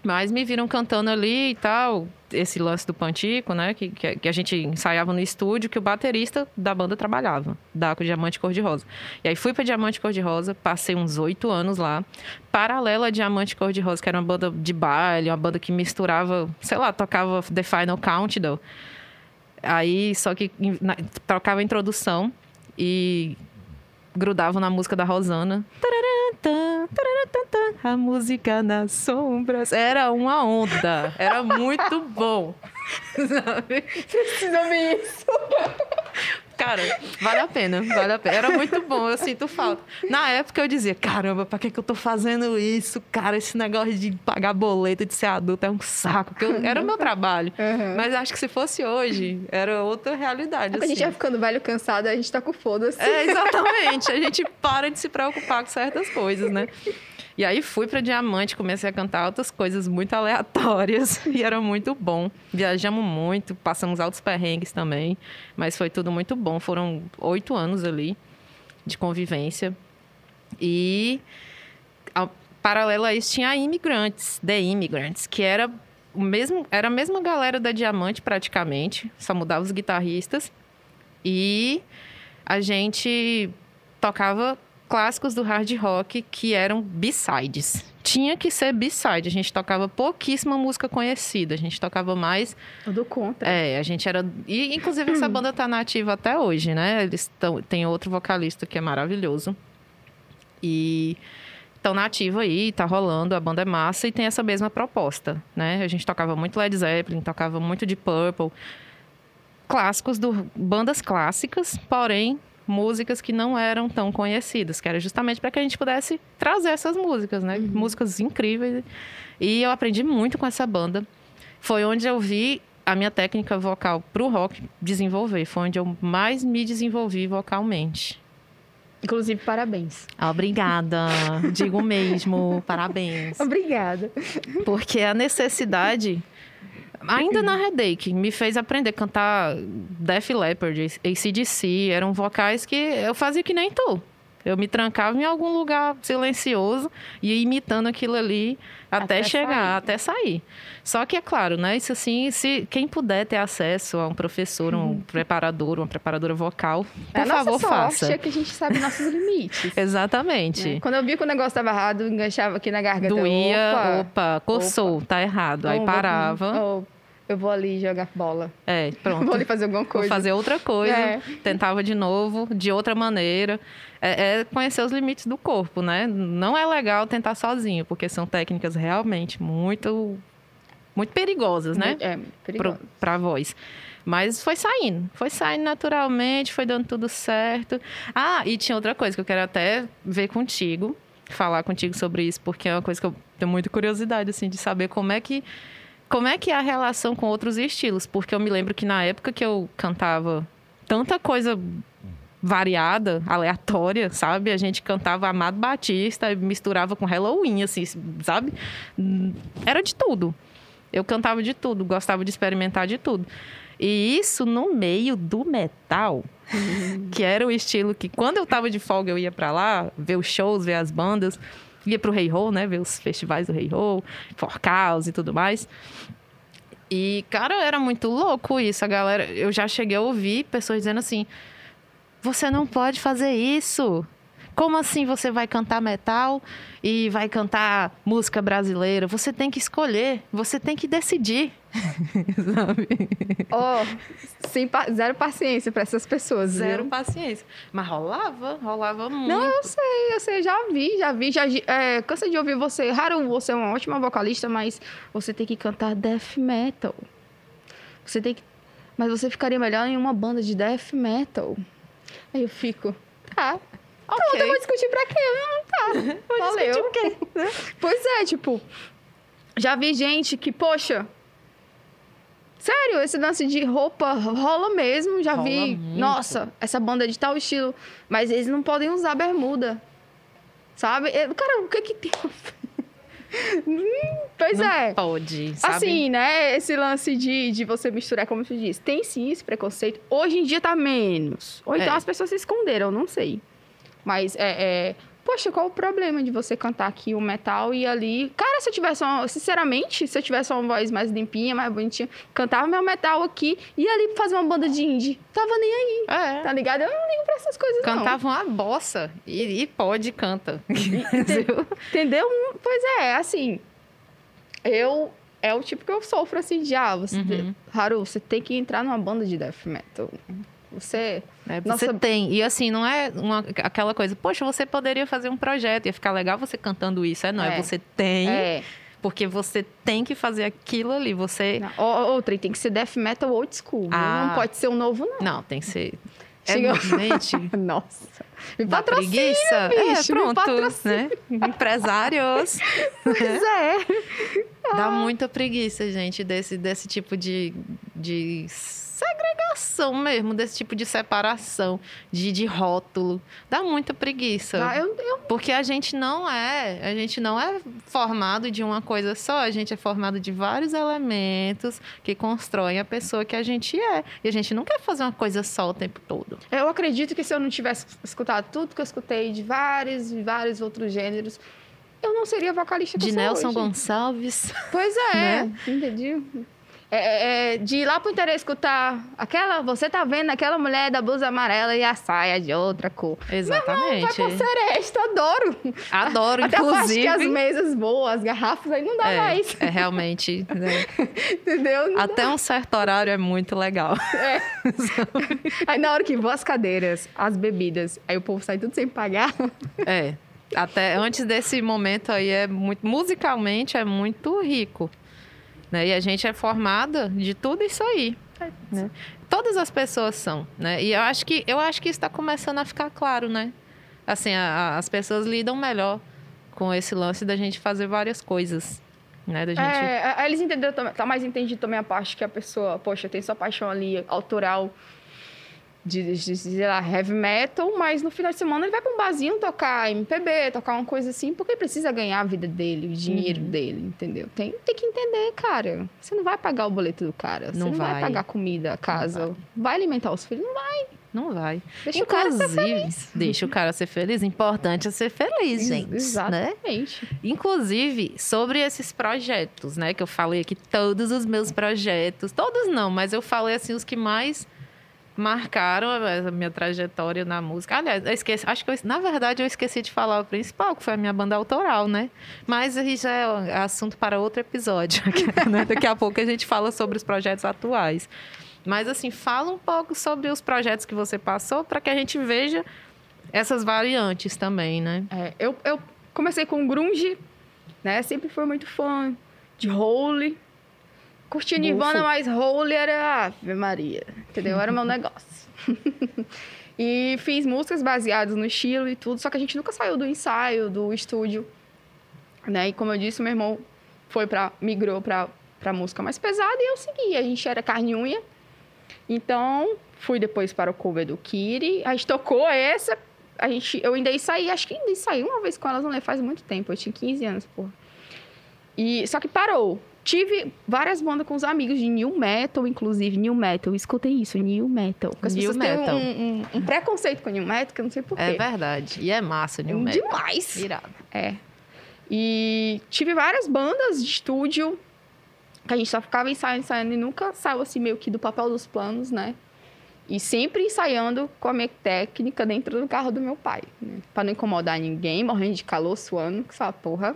Mas me viram cantando ali e tal, esse lance do Pantico, né? Que, que, a gente ensaiava no estúdio, que o baterista da banda trabalhava, da Diamante Cor-de-Rosa. E aí fui para Diamante Cor-de-Rosa, passei uns oito anos lá, paralela a Diamante Cor-de-Rosa, que era uma banda de baile, uma banda que misturava, sei lá, tocava The Final Countdown. Aí, só que na, trocava a introdução e grudava na música da Rosana. A música nas sombras. Era uma onda. Era muito bom.
Sabe? Precisa ver isso.
Cara, vale a pena, vale a pena. Era muito bom, eu sinto falta. Na época eu dizia, caramba, pra que, que eu tô fazendo isso? Cara, esse negócio de pagar boleto, de ser adulto é um saco. Porque eu, era o meu trabalho. Uhum. Mas acho que se fosse hoje, era outra realidade. É
assim. A gente
vai
ficando velho, cansado, a gente tá com foda-se.
É, exatamente. A gente para de se preocupar com certas coisas, né? E aí fui para Diamante, comecei a cantar outras coisas muito aleatórias e era muito bom. Viajamos muito, passamos altos perrengues também, mas foi tudo muito bom. Foram oito anos ali de convivência. E ao, paralelo a isso tinha Imigrantes, The Immigrants, que era o mesmo, era a mesma galera da Diamante praticamente, só mudava os guitarristas. E a gente tocava clássicos do hard rock que eram b-sides. Tinha que ser b-side. A gente tocava pouquíssima música conhecida. A gente tocava mais.
Eu dou conta.
É, a gente era. E, inclusive, essa banda tá nativa até hoje, né? Eles tão... Tem outro vocalista que é maravilhoso. E estão nativa aí, tá rolando, a banda é massa e tem essa mesma proposta, né? A gente tocava muito Led Zeppelin, tocava muito de Purple. Clássicos do bandas clássicas, porém músicas que não eram tão conhecidas, que era justamente para que a gente pudesse trazer essas músicas, né? Uhum. Músicas incríveis. E eu aprendi muito com essa banda. Foi onde eu vi a minha técnica vocal para o rock desenvolver. Foi onde eu mais me desenvolvi vocalmente.
Inclusive, parabéns.
Obrigada. Digo mesmo, parabéns.
Obrigada.
Porque a necessidade Ainda na Headache, me fez aprender a cantar Def Leppard, ACDC. Eram vocais que eu fazia que nem tu. Eu me trancava em algum lugar silencioso e ia imitando aquilo ali até, até chegar, sair. até sair. Só que é claro, né? Isso assim, se quem puder ter acesso a um professor, um uhum. preparador, uma preparadora vocal, por
é
favor,
nossa
faça.
Sorte é que a gente sabe nossos limites.
Exatamente.
Né? Quando eu vi que o negócio estava errado, enganchava aqui na garganta.
Doía, opa, opa coçou, opa. tá errado. Aí parava.
Vou, eu vou ali jogar bola.
É, pronto.
vou ali fazer alguma coisa.
Vou fazer outra coisa. É. Tentava de novo, de outra maneira. É, é, conhecer os limites do corpo, né? Não é legal tentar sozinho, porque são técnicas realmente muito, muito perigosas, né?
É, perigosas.
Para a voz. Mas foi saindo, foi saindo naturalmente, foi dando tudo certo. Ah, e tinha outra coisa que eu quero até ver contigo, falar contigo sobre isso, porque é uma coisa que eu tenho muita curiosidade, assim, de saber como é que como é que é a relação com outros estilos? Porque eu me lembro que na época que eu cantava tanta coisa variada, aleatória, sabe? A gente cantava Amado Batista e misturava com Halloween, assim, sabe? Era de tudo. Eu cantava de tudo, gostava de experimentar de tudo. E isso no meio do metal, que era o estilo que quando eu tava de folga eu ia para lá, ver os shows, ver as bandas ia pro Rei Roll, né? Ver os festivais do Rei Roll, Forcaus e tudo mais. E, cara, era muito louco isso. A galera, eu já cheguei a ouvir pessoas dizendo assim: você não pode fazer isso. Como assim você vai cantar metal e vai cantar música brasileira? Você tem que escolher, você tem que decidir.
Sabe? Oh, sem pa zero paciência para essas pessoas.
Zero
viu?
paciência. Mas rolava, rolava muito.
Não, eu sei, eu sei, já vi, já vi, já é, cansa de ouvir você. Haru, você é uma ótima vocalista, mas você tem que cantar death metal. Você tem que mas você ficaria melhor em uma banda de death metal. Aí eu fico, tá. Ok. Pronto, eu vou discutir pra quê? Não, tá.
Vou
Valeu.
discutir o quê?
Pois é, tipo, já vi gente que, poxa. Sério, esse lance de roupa rola mesmo. Já
Rola
vi.
muito.
Nossa, essa banda é de tal estilo. Mas eles não podem usar bermuda. Sabe? Eu- Cara, o que que tem. Hum, pois
Não
é.
Pode, sabe?
Assim, né? Esse lance de, de você misturar, como você disse, tem sim esse preconceito. Hoje em dia tá menos. Ou então
É.
as pessoas se esconderam, não sei. Mas é, é, Poxa, qual o problema de você cantar aqui o metal e ali. Cara, se eu tivesse uma. Sinceramente, se eu tivesse uma voz mais limpinha, mais bonitinha, cantava meu metal aqui e ali fazer uma banda de indie. Tava nem aí,
É.
tá ligado? Eu não ligo pra essas coisas, não.
Cantava uma bossa. E, e pode, canta. Entendeu?
Entendeu? Pois é, assim. Eu. É o tipo que eu sofro assim de ah, você.
Uhum.
Haru, você tem que entrar numa banda de death metal. Você.
É,
Nossa-
Você tem. E assim, não é uma, aquela coisa, poxa, você poderia fazer um projeto, ia ficar legal você cantando isso. É, não. É,
É.
você tem,
É.
porque você tem que fazer aquilo ali. Você.
Não, Outra, e tem que ser death metal old school. viu?
Ah.
Não pode ser um novo, não.
Não, tem que ser. É,
Chega-
gente,
Nossa. Me
dá
patrocina,
preguiça.
bicho,
é, pronto. Né? Empresários.
Pois é.
Dá muita preguiça, gente, desse, desse tipo de, de segregação mesmo, desse tipo de separação, de, de rótulo. Dá muita preguiça.
Ah, eu, eu-
Porque a gente não é, a gente não é formado de uma coisa só, a gente é formado de vários elementos que constroem a pessoa que a gente é. E a gente não quer fazer uma coisa só o tempo todo.
eu acredito que se eu não tivesse escutado tudo que eu escutei de vários e vários outros gêneros, eu não seria vocalista que
De Nelson
hoje.
Gonçalves.
Pois é,
Né?
entendi. É, é, é, de ir lá pro interior escutar aquela. Você tá vendo aquela mulher da blusa amarela e a saia de outra cor. Vai
Exatamente.
pra Seresta, adoro.
Adoro,
Até
inclusive.
que as mesas boas, as garrafas, aí não dá
é,
mais.
é realmente. né?
Entendeu? Não
Até um certo horário é muito legal.
É. Aí na hora que vão as cadeiras, as bebidas, aí o povo sai tudo sem pagar.
É. Até antes desse momento aí é muito. Musicalmente é muito rico. Né? E a gente é formada de tudo isso aí. né? Todas as pessoas são, né? E eu acho que eu acho que está começando a ficar claro, né? Assim, a- a- as pessoas lidam melhor com esse lance da gente fazer várias coisas. Né? Da gente.
É, aí eles entenderam tá mais entendido também a parte que a pessoa, poxa, tem sua paixão ali autoral de, de, sei lá, heavy metal, mas no final de semana ele vai pra um barzinho tocar MPB, tocar uma coisa assim, porque ele precisa ganhar a vida dele, o dinheiro
Uhum.
dele, entendeu? Tem, tem que entender, cara. Você não vai pagar o boleto do cara, você
Não
não, vai.
vai.
pagar comida, casa, vai. alimentar os filhos, não vai.
Não vai.
Deixa o cara ser
Inclusive, deixa o cara ser feliz. Importante é ser feliz, gente. Né?
Exatamente.
Inclusive, sobre esses projetos, né? Que eu falei aqui, todos os meus projetos. Todos não, mas eu falei assim, os que mais marcaram a minha trajetória na música. Aliás, esqueci, acho que eu, na verdade eu esqueci de falar o principal, que foi a minha banda autoral, né? Mas aí já é assunto para outro episódio. né? Daqui a pouco a gente fala sobre os projetos atuais. Mas assim, fala um pouco sobre os projetos que você passou para que a gente veja essas variantes também, né?
É, eu, eu comecei com grunge, né? Sempre fui muito fã de Hole. Curtia. Nirvana, mas Hole era Ave Maria, entendeu? Era meu negócio. e fiz músicas baseadas no estilo e tudo, só que a gente nunca saiu do ensaio, do estúdio, né? E como eu disse, meu irmão foi para migrou para para música mais pesada e eu segui. A gente era carne e unha. Então, fui depois para o cover do Kiri. A gente tocou essa. A gente, eu ainda saí, acho que ainda saí uma vez com elas, não lembro, faz muito tempo. Eu tinha 15 anos, porra. E, só que parou. Tive várias bandas com os amigos de new metal, inclusive new metal. Escutem isso, new metal. Porque as
New
pessoas têm
metal.
um, um- um preconceito com new metal, que eu não sei porquê.
É verdade. E é massa, New Metal.
Demais.
Irado.
É. E tive várias bandas de estúdio que a gente só ficava ensaiando, ensaiando e nunca saiu assim meio que do papel dos planos, né? E sempre ensaiando com a minha técnica dentro do carro do meu pai, né? Pra não incomodar ninguém, morrendo de calor, suando, que essa porra.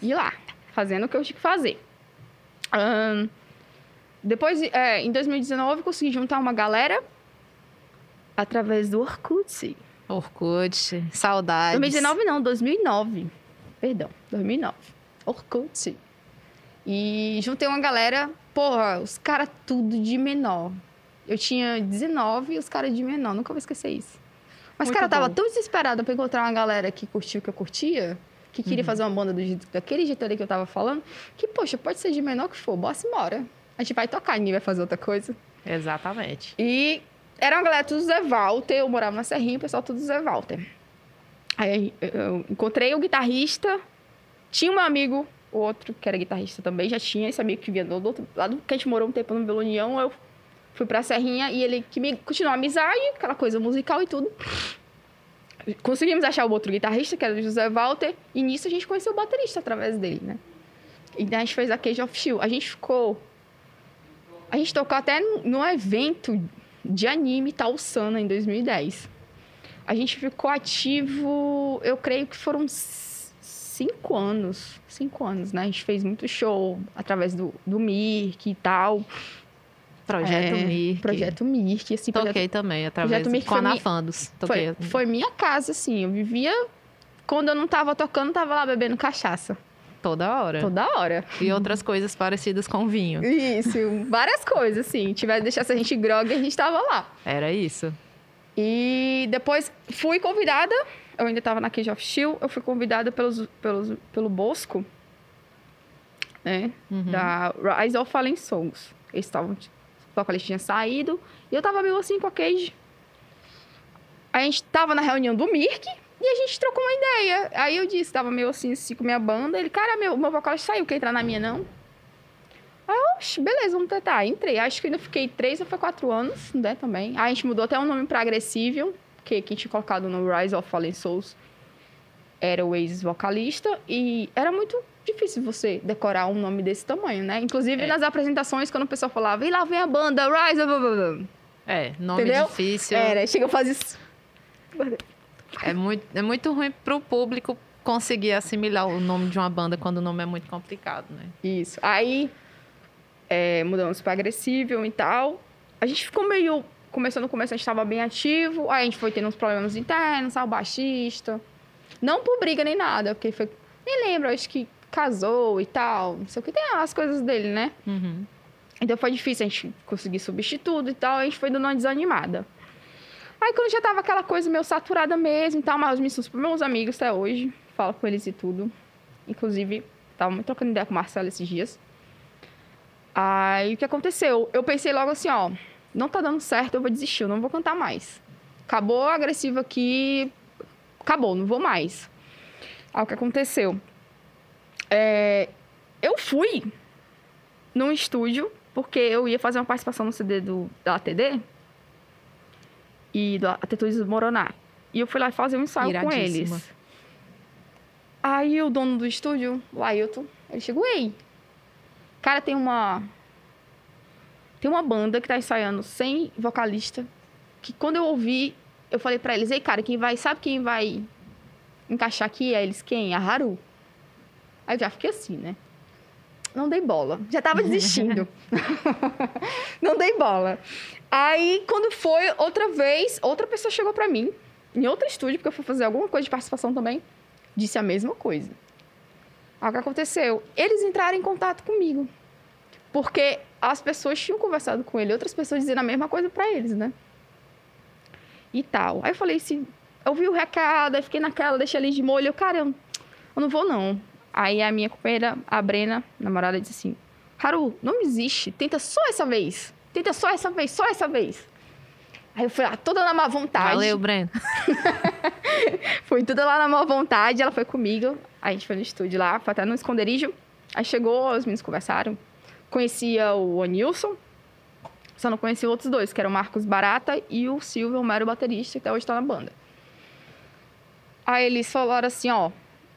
E lá, fazendo o que eu tinha que fazer. Ahn, depois, é, em 2019, consegui juntar uma galera através do Orkut.
Orkut, saudades.
2019 não, 2009. Perdão, 2009. Orkut. E juntei uma galera, porra, os caras tudo de menor. Eu tinha 19 e os caras de menor, nunca vou esquecer isso. Mas,
Muito
cara, eu tava tão desesperada pra encontrar uma galera que curtiu o que eu curtia, que queria fazer uma banda do daquele jeito ali que eu tava falando, que, poxa, pode ser de menor que for, bora embora. A gente vai tocar, ninguém vai fazer outra coisa.
Exatamente.
E era uma galera tudo Zé Walter, eu morava na Serrinha, o pessoal tudo Zé Walter. Aí eu encontrei o guitarrista, tinha um amigo, o outro que era guitarrista também, já tinha esse amigo que vinha do outro lado, que a gente morou um tempo no Belo União, eu fui pra Serrinha e ele que me continuou a amizade, aquela coisa musical e tudo. Conseguimos achar o outro guitarrista, que era o José Walter, e nisso a gente conheceu o baterista através dele, né? E daí a gente fez a Cage of Steel. A gente ficou a gente tocou até num evento de anime Tausana em 2010. A gente ficou ativo, eu creio que foram cinco anos. Cinco anos, né? A gente fez muito show através do, do Mirk e tal.
Projeto
É,
Mir.
Projeto Mirk, assim.
Toquei
projeto-
também, através
Projeto Mir
do
que foi minha-
Anafandos.
Foi, foi minha casa, assim. Eu vivia... Quando eu não tava tocando, tava lá bebendo cachaça.
Toda hora.
Toda hora.
E outras coisas parecidas com vinho.
Isso, várias coisas, assim. Tiver deixasse a gente grog, a gente tava lá.
Era isso.
E depois fui convidada, eu ainda estava na Cage of Steel, eu fui convidada pelos, pelos, pelo Bosco, né? Da Rise of Fallen Souls. Eles estavam, o vocalista tinha saído, e eu tava meio assim com a Cage. A gente tava na reunião do Mirk, e a gente trocou uma ideia. Aí eu disse, tava meio assim, assim com minha banda, ele, cara, meu, meu vocalista saiu, quer entrar na minha, não? Aí eu, oxe, beleza, vamos tentar. Entrei. Acho que ainda fiquei três ou foi quatro anos, né, também. Aí a gente mudou até o nome pra Agressível, que quem tinha colocado no Rise of Fallen Souls era o ex-vocalista. E era muito difícil você decorar um nome desse tamanho, né? Inclusive
É.
nas apresentações, quando o pessoal falava, e lá vem a banda, Rise of...
É, nome
Entendeu?
difícil.
Era, chega a fazer isso.
É muito, é muito ruim pro público conseguir assimilar o nome de uma banda quando o nome é muito complicado, né?
Isso. Aí, é, mudamos para agressível e tal. A gente ficou meio... Começou no começo, a gente estava bem ativo. Aí a gente foi tendo uns problemas internos, sabe? O baixista. Não por briga nem nada, porque foi... Nem lembro, acho que casou e tal. Não sei o que. Tem as coisas dele, né?
Uhum.
Então foi difícil a gente conseguir substituto e tal. A gente foi dando uma desanimada. Aí quando já tava aquela coisa meio saturada mesmo e tal, mas os meninos super meus amigos até hoje. Falo com eles e tudo. Inclusive, tava muito trocando ideia com o Marcelo esses dias. Aí o que aconteceu? Eu pensei logo assim, ó, não tá dando certo, eu vou desistir, eu não vou cantar mais. Acabou a agressiva aqui, acabou, não vou mais. Aí o que aconteceu? É, eu fui num estúdio, porque eu ia fazer uma participação no CD do, da ATD e da Atitudes do Moroná. E eu fui lá fazer um ensaio com eles. Aí o dono do estúdio, o Ailton, ele chegou, ei, cara, tem uma... Tem uma banda que tá ensaiando sem vocalista, que quando eu ouvi, eu falei pra eles, ei, cara, quem vai, sabe quem vai encaixar aqui? Aí eles, quem? A Haru. Aí eu já fiquei assim, né? Não dei bola. Já tava desistindo. não dei bola. Aí, quando foi outra vez, outra pessoa chegou pra mim, em outro estúdio, porque eu fui fazer alguma coisa de participação também, disse a mesma coisa. Aí o que aconteceu? Eles entraram em contato comigo. Porque as pessoas tinham conversado com ele, outras pessoas dizendo a mesma coisa pra eles, né? E tal. Aí eu falei assim, eu vi o recado, aí fiquei naquela, deixei ali de molho. Eu, cara, eu, eu não vou não. Aí a minha companheira, a Brena, namorada, disse assim: Haru, não desiste, tenta só essa vez. Tenta só essa vez, só essa vez. Aí eu fui lá, toda na má vontade.
Valeu, Breno.
Fui toda lá na má vontade, ela foi comigo. A gente foi no estúdio lá, foi até no esconderijo. Aí chegou, os meninos conversaram. Conhecia o Anilson, só não conhecia outros dois, que eram o Marcos Barata e o Silvio, o mero baterista, que até hoje tá na banda. Aí eles falaram assim, ó,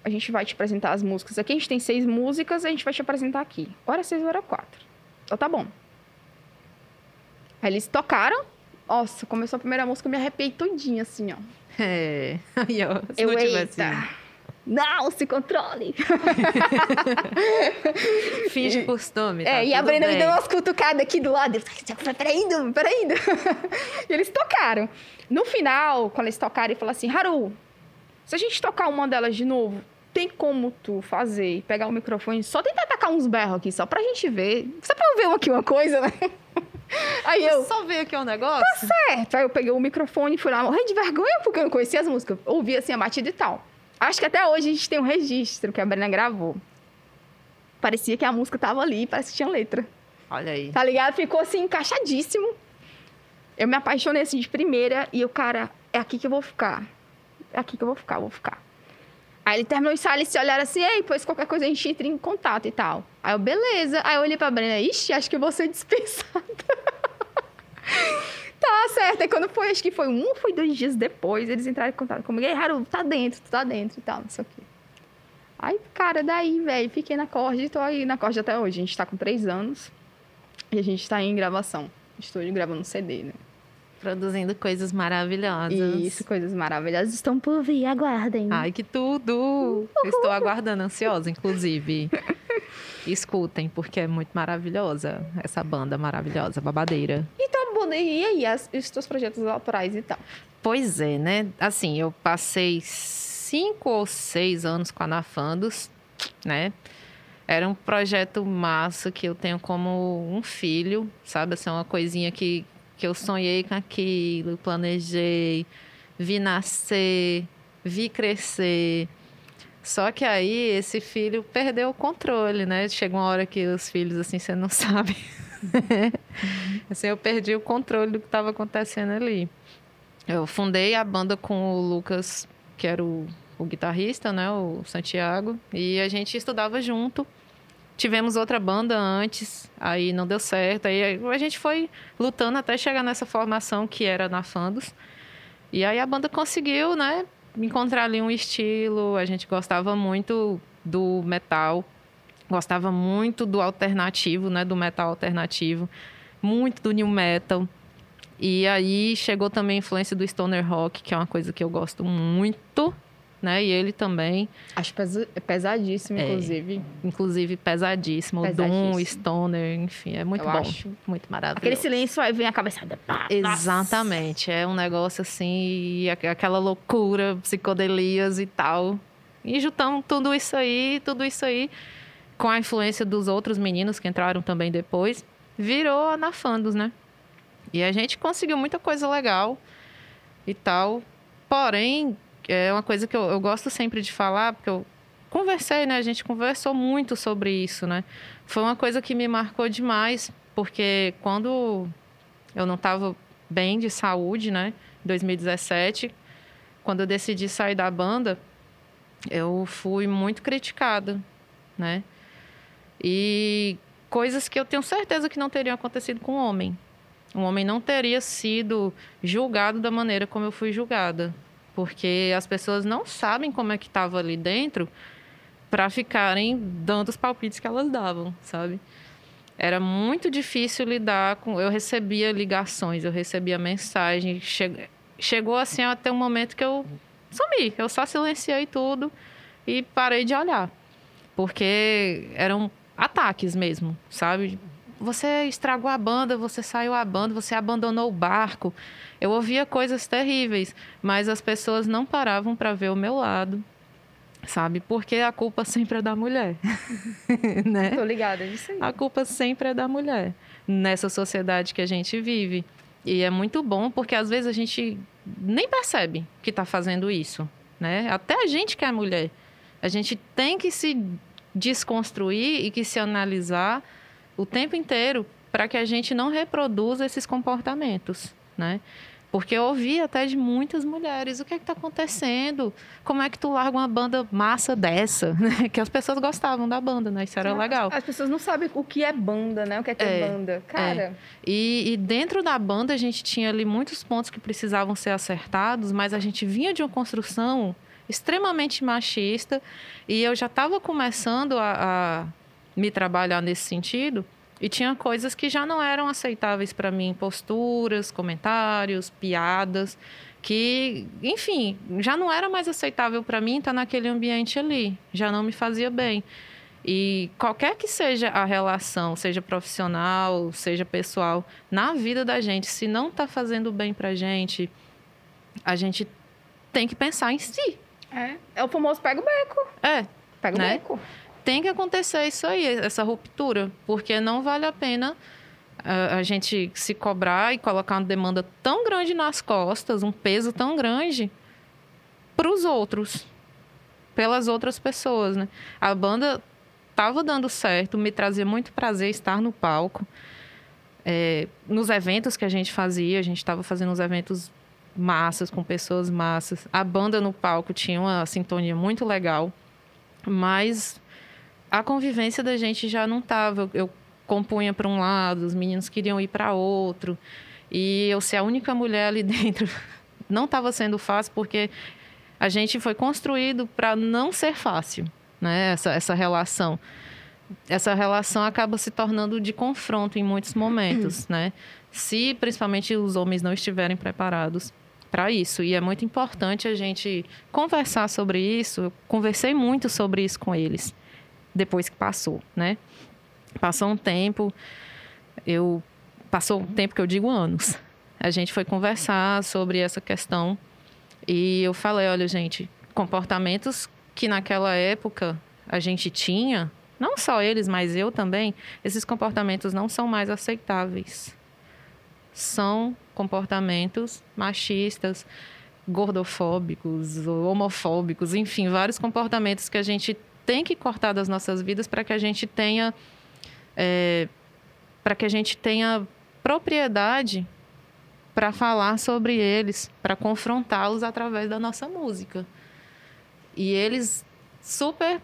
a gente vai te apresentar as músicas aqui, a gente tem seis músicas, a gente vai te apresentar aqui. Hora seis, hora quatro. Então tá bom. Aí eles tocaram. Nossa, começou a primeira música, eu me arrepiei todinha, assim, ó.
É. Aí, ó, se
Eu,
não tivesse.
eita. Não, se controle.
Finge costume. Tá
é, e a Brenda me
bem.
deu umas cutucadas aqui do lado. Eu falei, peraí, peraí. E eles tocaram. No final, quando eles tocaram, ele falou assim, Haru, se a gente tocar uma delas de novo, tem como tu fazer, pegar o microfone, só tentar tacar uns berros aqui, só pra gente ver. Só pra eu ver aqui uma coisa, né? Aí eu.
Só veio aqui um negócio?
Tá certo. Aí eu peguei o microfone e fui lá, morrendo de vergonha, porque eu não conhecia as músicas. Ouvi assim a batida e tal. Acho que até hoje a gente tem um registro que a Brena gravou. Parecia que a música tava ali, parece que tinha letra.
Olha aí.
Tá ligado? Ficou assim, encaixadíssimo. Eu me apaixonei assim de primeira e o cara, é aqui que eu vou ficar. É aqui que eu vou ficar, eu vou ficar. Aí ele terminou o ensaio, eles se olharam assim, ei, pois qualquer coisa a gente entra em contato e tal. Aí eu, beleza. Aí eu olhei pra Brena, ixi, acho que eu vou ser dispensada. Tá certo. Aí quando foi, acho que foi um ou foi dois dias depois, eles entraram em contato comigo. Ei, Haru, tá dentro, tu tá dentro e tal, não sei o quê. Aí, cara, daí, velho, fiquei na corda e tô aí na corda até hoje. A gente tá com três anos e a gente tá em gravação. Estúdio gravando CD, né?
Produzindo coisas maravilhosas.
Isso, coisas maravilhosas estão por vir, aguardem.
Ai, que tudo! Estou aguardando, ansiosa, inclusive. Escutem, porque é muito maravilhosa essa banda maravilhosa, babadeira.
E, tá, e aí, as, os teus projetos autorais e tal?
Pois é, né? Assim, eu passei cinco ou seis anos com a Nafandos, né? Era um projeto massa que eu tenho como um filho, sabe? Assim, uma coisinha que, que eu sonhei com aquilo, planejei, vi nascer, vi crescer. Só que aí esse filho perdeu o controle, né? Chega uma hora que os filhos, assim, você não sabe. assim, eu perdi o controle do que estava acontecendo ali. Eu fundei a banda com o Lucas, que era o, o guitarrista, né? O Santiago. E a gente estudava junto. Tivemos outra banda antes, aí não deu certo. Aí a gente foi lutando até chegar nessa formação que era na Fandos. E aí a banda conseguiu, né, encontrar ali um estilo. A gente gostava muito do metal, gostava muito do alternativo, né, do metal alternativo, muito do new metal. E aí chegou também a influência do stoner rock, que é uma coisa que eu gosto muito né? E ele também.
Acho pesa pesadíssimo, é, inclusive.
Inclusive pesadíssimo. pesadíssimo. Doom, Stoner, enfim, é muito Eu bom. Acho. Muito maravilhoso.
Aquele silêncio aí vem a cabeçada.
Exatamente. Nossa. É um negócio assim, aquela loucura, psicodelias e tal. E juntando tudo isso aí, tudo isso aí, com a influência dos outros meninos que entraram também depois, virou a Nafandos, né? E a gente conseguiu muita coisa legal e tal. Porém, é uma coisa que eu, eu gosto sempre de falar, porque eu conversei, né? A gente conversou muito sobre isso, né? Foi uma coisa que me marcou demais, porque quando eu não estava bem de saúde, né? Em 2017, quando eu decidi sair da banda, eu fui muito criticada, né? E coisas que eu tenho certeza que não teriam acontecido com o homem. O homem não teria sido julgado da maneira como eu fui julgada, porque as pessoas não sabem como é que estava ali dentro para ficarem dando os palpites que elas davam, sabe? Era muito difícil lidar com. Eu recebia ligações, eu recebia mensagens. Che... Chegou assim até um momento que eu sumi, eu só silenciei tudo e parei de olhar, porque eram ataques mesmo, sabe? Você estragou a banda, você saiu a banda, você abandonou o barco. Eu ouvia coisas terríveis, mas as pessoas não paravam para ver o meu lado, sabe? Porque a culpa sempre é da mulher, né?
Tô ligada nisso aí.
A culpa sempre é da mulher nessa sociedade que a gente vive. E é muito bom porque às vezes a gente nem percebe que está fazendo isso, né? Até a gente que é mulher, a gente tem que se desconstruir e que se analisar o tempo inteiro para que a gente não reproduza esses comportamentos, né? Porque eu ouvi até de muitas mulheres, o que é que está acontecendo? Como é que tu larga uma banda massa dessa? Né? Que as pessoas gostavam da banda, né? Isso era legal.
As pessoas não sabem o que é banda, né? O que é, que é, é banda. Cara... É.
E, e, dentro da banda a gente tinha ali muitos pontos que precisavam ser acertados, mas a gente vinha de uma construção extremamente machista e eu já estava começando a, a me trabalhar nesse sentido e tinha coisas que já não eram aceitáveis para mim, posturas, comentários, piadas, que, enfim, já não era mais aceitável para mim estar naquele ambiente ali, já não me fazia bem. E qualquer que seja a relação, seja profissional, seja pessoal, na vida da gente, se não está fazendo bem para a gente, a gente tem que pensar em si.
É, é o famoso pega o beco.
É.
Pega né? o beco
tem que acontecer isso aí, essa ruptura, porque não vale a pena a, a gente se cobrar e colocar uma demanda tão grande nas costas, um peso tão grande para os outros, pelas outras pessoas, né? A banda estava dando certo, me trazia muito prazer estar no palco. É, nos eventos que a gente fazia, a gente estava fazendo uns eventos massas, com pessoas massas. A banda no palco tinha uma sintonia muito legal, mas a convivência da gente já não estava. Eu compunha para um lado, os meninos queriam ir para outro. E eu ser a única mulher ali dentro não estava sendo fácil, porque a gente foi construído para não ser fácil, né? Essa, essa relação. Essa relação acaba se tornando de confronto em muitos momentos, né? Se principalmente os homens não estiverem preparados para isso. E é muito importante a gente conversar sobre isso. Eu conversei muito sobre isso com eles depois que passou, né? Passou um tempo, eu passou um tempo que eu digo anos. A gente foi conversar sobre essa questão e eu falei, olha, gente, comportamentos que naquela época a gente tinha, não só eles, mas eu também, esses comportamentos não são mais aceitáveis. São comportamentos machistas, gordofóbicos, homofóbicos, enfim, vários comportamentos que a gente tem que cortar das nossas vidas para que a gente tenha é, para que a gente tenha propriedade para falar sobre eles, para confrontá-los através da nossa música. E eles super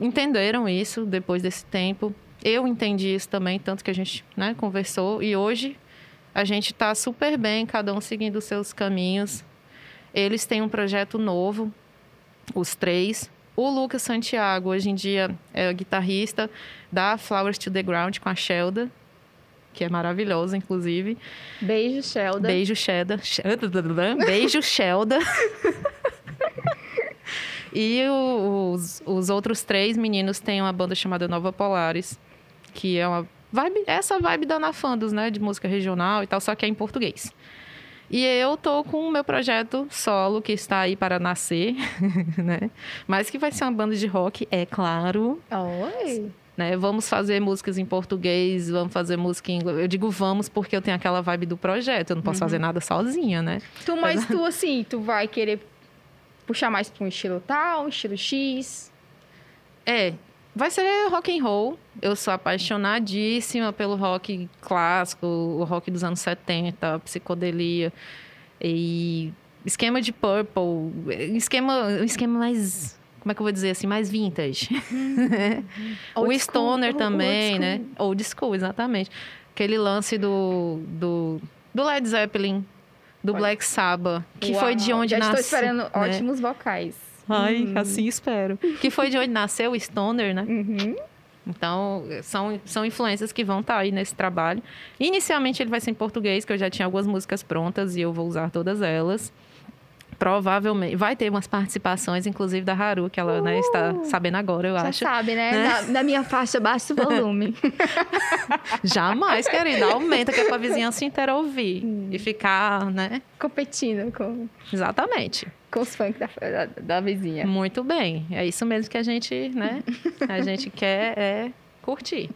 entenderam isso depois desse tempo. Eu entendi isso também, tanto que a gente né, conversou. E hoje a gente está super bem, cada um seguindo os seus caminhos. Eles têm um projeto novo, os três, o Lucas Santiago, hoje em dia, é guitarrista da Flowers to the Ground com a Shelda, que é maravilhosa, inclusive.
Beijo, Shelda.
Beijo, Shelda. Beijo, Shelda. e os, os outros três meninos têm uma banda chamada Nova Polares, que é uma vibe, essa vibe da Anafandos, né? De música regional e tal, só que é em português. E eu tô com o meu projeto solo que está aí para nascer, né? Mas que vai ser uma banda de rock, é claro.
Oi.
Né? Vamos fazer músicas em português, vamos fazer música em inglês. Eu digo vamos porque eu tenho aquela vibe do projeto, eu não posso uhum. fazer nada sozinha, né?
Tu, mas tu assim, tu vai querer puxar mais para um estilo tal, um estilo X?
É, Vai ser rock and roll. Eu sou apaixonadíssima pelo rock clássico, o rock dos anos 70, psicodelia e esquema de purple, esquema, esquema mais como é que eu vou dizer assim, mais vintage. o stoner também, old né? Old school, exatamente. Aquele lance do, do, do Led Zeppelin, do Olha. Black Sabbath, que Uau, foi de onde nasceu.
Já estou esperando né? ótimos vocais.
Ai, uhum. assim espero. Que foi de onde nasceu o Stoner, né? Uhum. Então, são, são influências que vão estar tá aí nesse trabalho. Inicialmente, ele vai ser em português, que eu já tinha algumas músicas prontas e eu vou usar todas elas provavelmente vai ter umas participações, inclusive da Haru, que ela uh, né, está uh! sabendo agora, eu
já
acho.
Já sabe, né? né? Na, na, minha faixa baixo volume.
Jamais, querida. Aumenta que é para a vizinhança inteira ouvir hum. e ficar, né?
Competindo com.
Exatamente.
Com os funk da, da, da, vizinha.
Muito bem. É isso mesmo que a gente, né? A gente quer é curtir.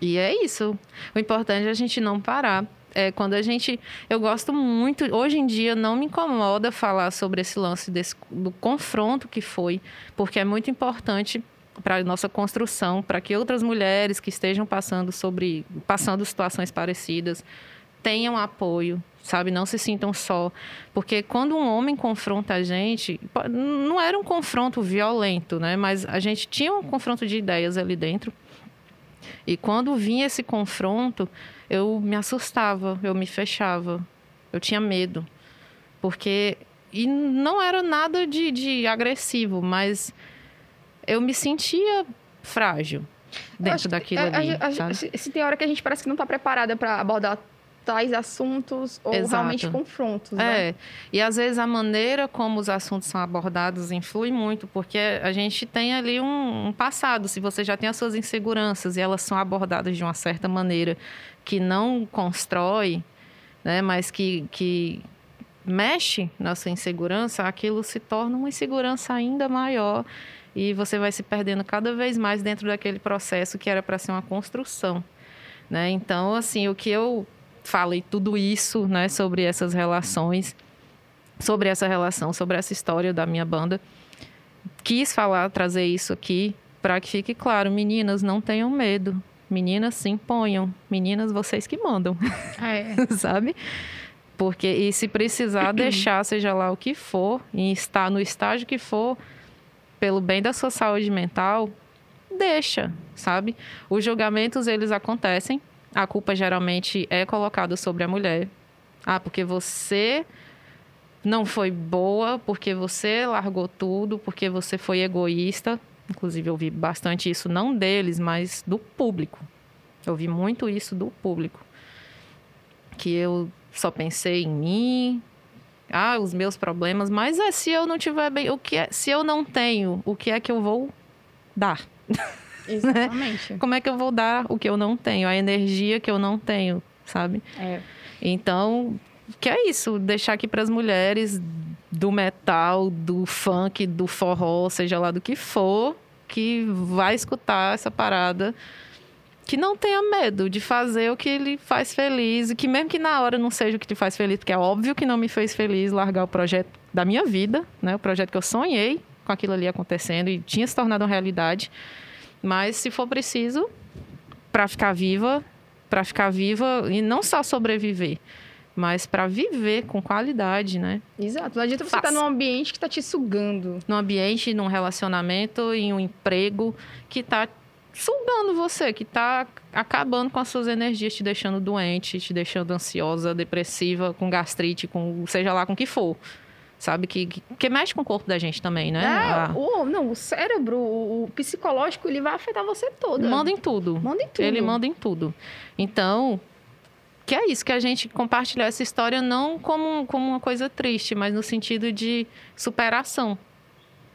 E é isso. O importante é a gente não parar é, quando a gente. Eu gosto muito. Hoje em dia não me incomoda falar sobre esse lance desse, do confronto que foi, porque é muito importante para a nossa construção, para que outras mulheres que estejam passando sobre passando situações parecidas tenham apoio, sabe, não se sintam só, porque quando um homem confronta a gente, não era um confronto violento, né, mas a gente tinha um confronto de ideias ali dentro. E quando vinha esse confronto, eu me assustava, eu me fechava, eu tinha medo. Porque. E não era nada de, de agressivo, mas eu me sentia frágil dentro daquilo ali. A, a,
se tem hora que a gente parece que não está preparada para abordar tais assuntos ou Exato. realmente confrontos. Né?
É. E às vezes a maneira como os assuntos são abordados influi muito, porque a gente tem ali um, um, passado. Se você já tem as suas inseguranças e elas são abordadas de uma certa maneira que não constrói, né, mas que, que mexe na sua insegurança, aquilo se torna uma insegurança ainda maior e você vai se perdendo cada vez mais dentro daquele processo que era para ser uma construção. né? Então, assim, o que eu falei tudo isso, né, sobre essas relações, sobre essa relação, sobre essa história da minha banda, quis falar, trazer isso aqui para que fique claro, meninas, não tenham medo. Meninas, se imponham. Meninas, vocês que mandam.
É.
Sabe? Porque, e se precisar deixar, seja lá o que for, e estar no estágio que for, pelo bem da sua saúde mental, deixa, sabe? Os julgamentos, eles acontecem. A culpa geralmente é colocada sobre a mulher. Ah, porque você não foi boa, porque você largou tudo, porque você foi egoísta. Inclusive, eu vi bastante isso, não deles, mas do público. Eu vi muito isso do público. Que eu só pensei em mim, ah, os meus problemas, mas é se eu não tiver bem, o que é, se eu não tenho, o que é que eu vou dar?
Exatamente.
Como é que eu vou dar o que eu não tenho, a energia que eu não tenho, sabe?
É.
Então, que é isso, deixar aqui para as mulheres do metal, do funk, do forró, seja lá do que for, que vai escutar essa parada que não tenha medo de fazer o que lhe faz feliz e que mesmo que na hora não seja o que te faz feliz, porque é óbvio que não me fez feliz largar o projeto da minha vida, né? O projeto que eu sonhei com aquilo ali acontecendo e tinha se tornado uma realidade. Mas se for preciso para ficar viva, para ficar viva e não só sobreviver, mas para viver com qualidade, né?
Exato. Não adianta você estar num ambiente que está te sugando.
Num ambiente, num relacionamento, em um emprego que está sugando você, que tá acabando com as suas energias, te deixando doente, te deixando ansiosa, depressiva, com gastrite, com seja lá com o que for. Sabe? Que, que, que, mexe com o corpo da gente também, né?
É, ah. o, não, o cérebro, o, o, psicológico, ele vai afetar você toda.
Manda em tudo.
Manda em tudo.
Ele manda em tudo. Então, que é isso, que a gente compartilhar essa história não como, como uma coisa triste, mas no sentido de superação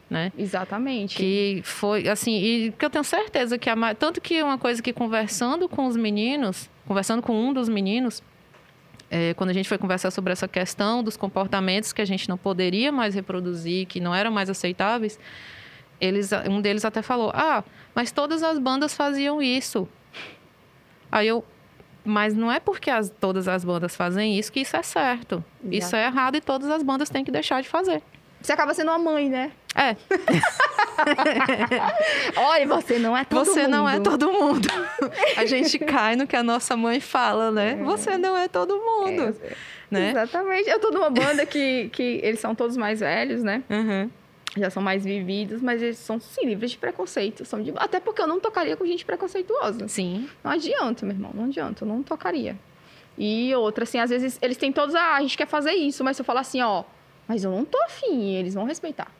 né?
Exatamente.
Que foi, assim, e que eu tenho certeza que a, tanto que uma coisa que conversando com os meninos, conversando com um dos meninos, é, quando a gente foi conversar sobre essa questão dos comportamentos que a gente não poderia mais reproduzir, que não eram mais aceitáveis, eles, um deles até falou: Ah, mas todas as bandas faziam isso. Aí eu, mas não é porque as, todas as bandas fazem isso que isso é certo. Isso é errado e todas as bandas têm que deixar de fazer.
Você acaba sendo uma mãe, né?
É.
Olha, você não é todo
você
mundo.
Você não é todo mundo. A gente cai no que a nossa mãe fala, né? É. Você não é todo mundo. É. Né?
Exatamente. Eu tô numa banda que, que eles são todos mais velhos, né?
Uhum.
Já são mais vividos, mas eles são sim livres de preconceito. São de... Até porque eu não tocaria com gente preconceituosa.
Sim.
Não adianta, meu irmão. Não adianta. Eu não tocaria. E outra, assim, às vezes eles têm todos, ah, a gente quer fazer isso, mas se eu falar assim, ó, mas eu não tô afim, eles vão respeitar.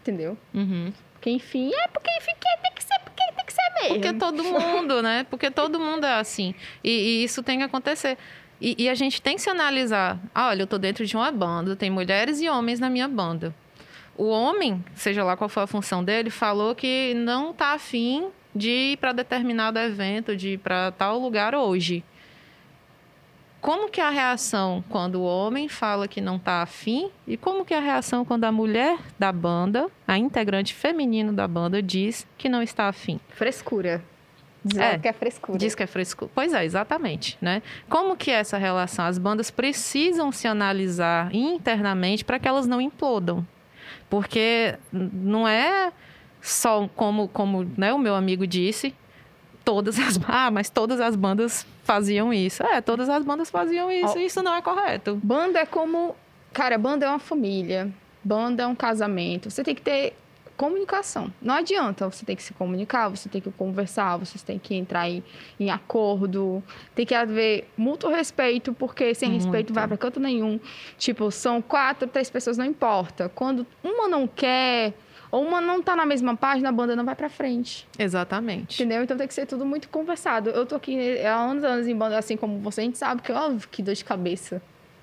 Entendeu?
Uhum.
Porque, enfim, é porque, enfim, tem que ser, porque tem que ser mesmo.
Porque todo mundo, né? Porque todo mundo é assim. E, e isso tem que acontecer. E, e, a gente tem que se analisar. Ah, olha, eu tô dentro de uma banda, tem mulheres e homens na minha banda. O homem, seja lá qual for a função dele, falou que não tá afim de ir para determinado evento, de ir para tal lugar hoje. Como que é a reação quando o homem fala que não está afim e como que é a reação quando a mulher da banda, a integrante feminino da banda, diz que não está afim?
Frescura. Diz é, que é frescura.
Diz que é frescura. Pois é, exatamente, né? Como que é essa relação? As bandas precisam se analisar internamente para que elas não implodam. Porque não é só como, como né, o meu amigo disse, todas as. Ah, mas todas as bandas faziam isso. É, todas as bandas faziam isso oh. e isso não é correto.
Banda é como. Cara, banda é uma família. Banda é um casamento. Você tem que ter comunicação. Não adianta, você tem que se comunicar, você tem que conversar, você tem que entrar em, em acordo, tem que haver mútuo respeito, porque sem Muito. respeito vai para canto nenhum. Tipo, são quatro, três pessoas, não importa. Quando uma não quer, ou uma não tá na mesma página, a banda não vai pra frente.
Exatamente.
Entendeu? Então tem que ser tudo muito conversado. Eu tô aqui há anos, anos em banda, assim como você, a gente sabe que, óbvio, que dor de cabeça.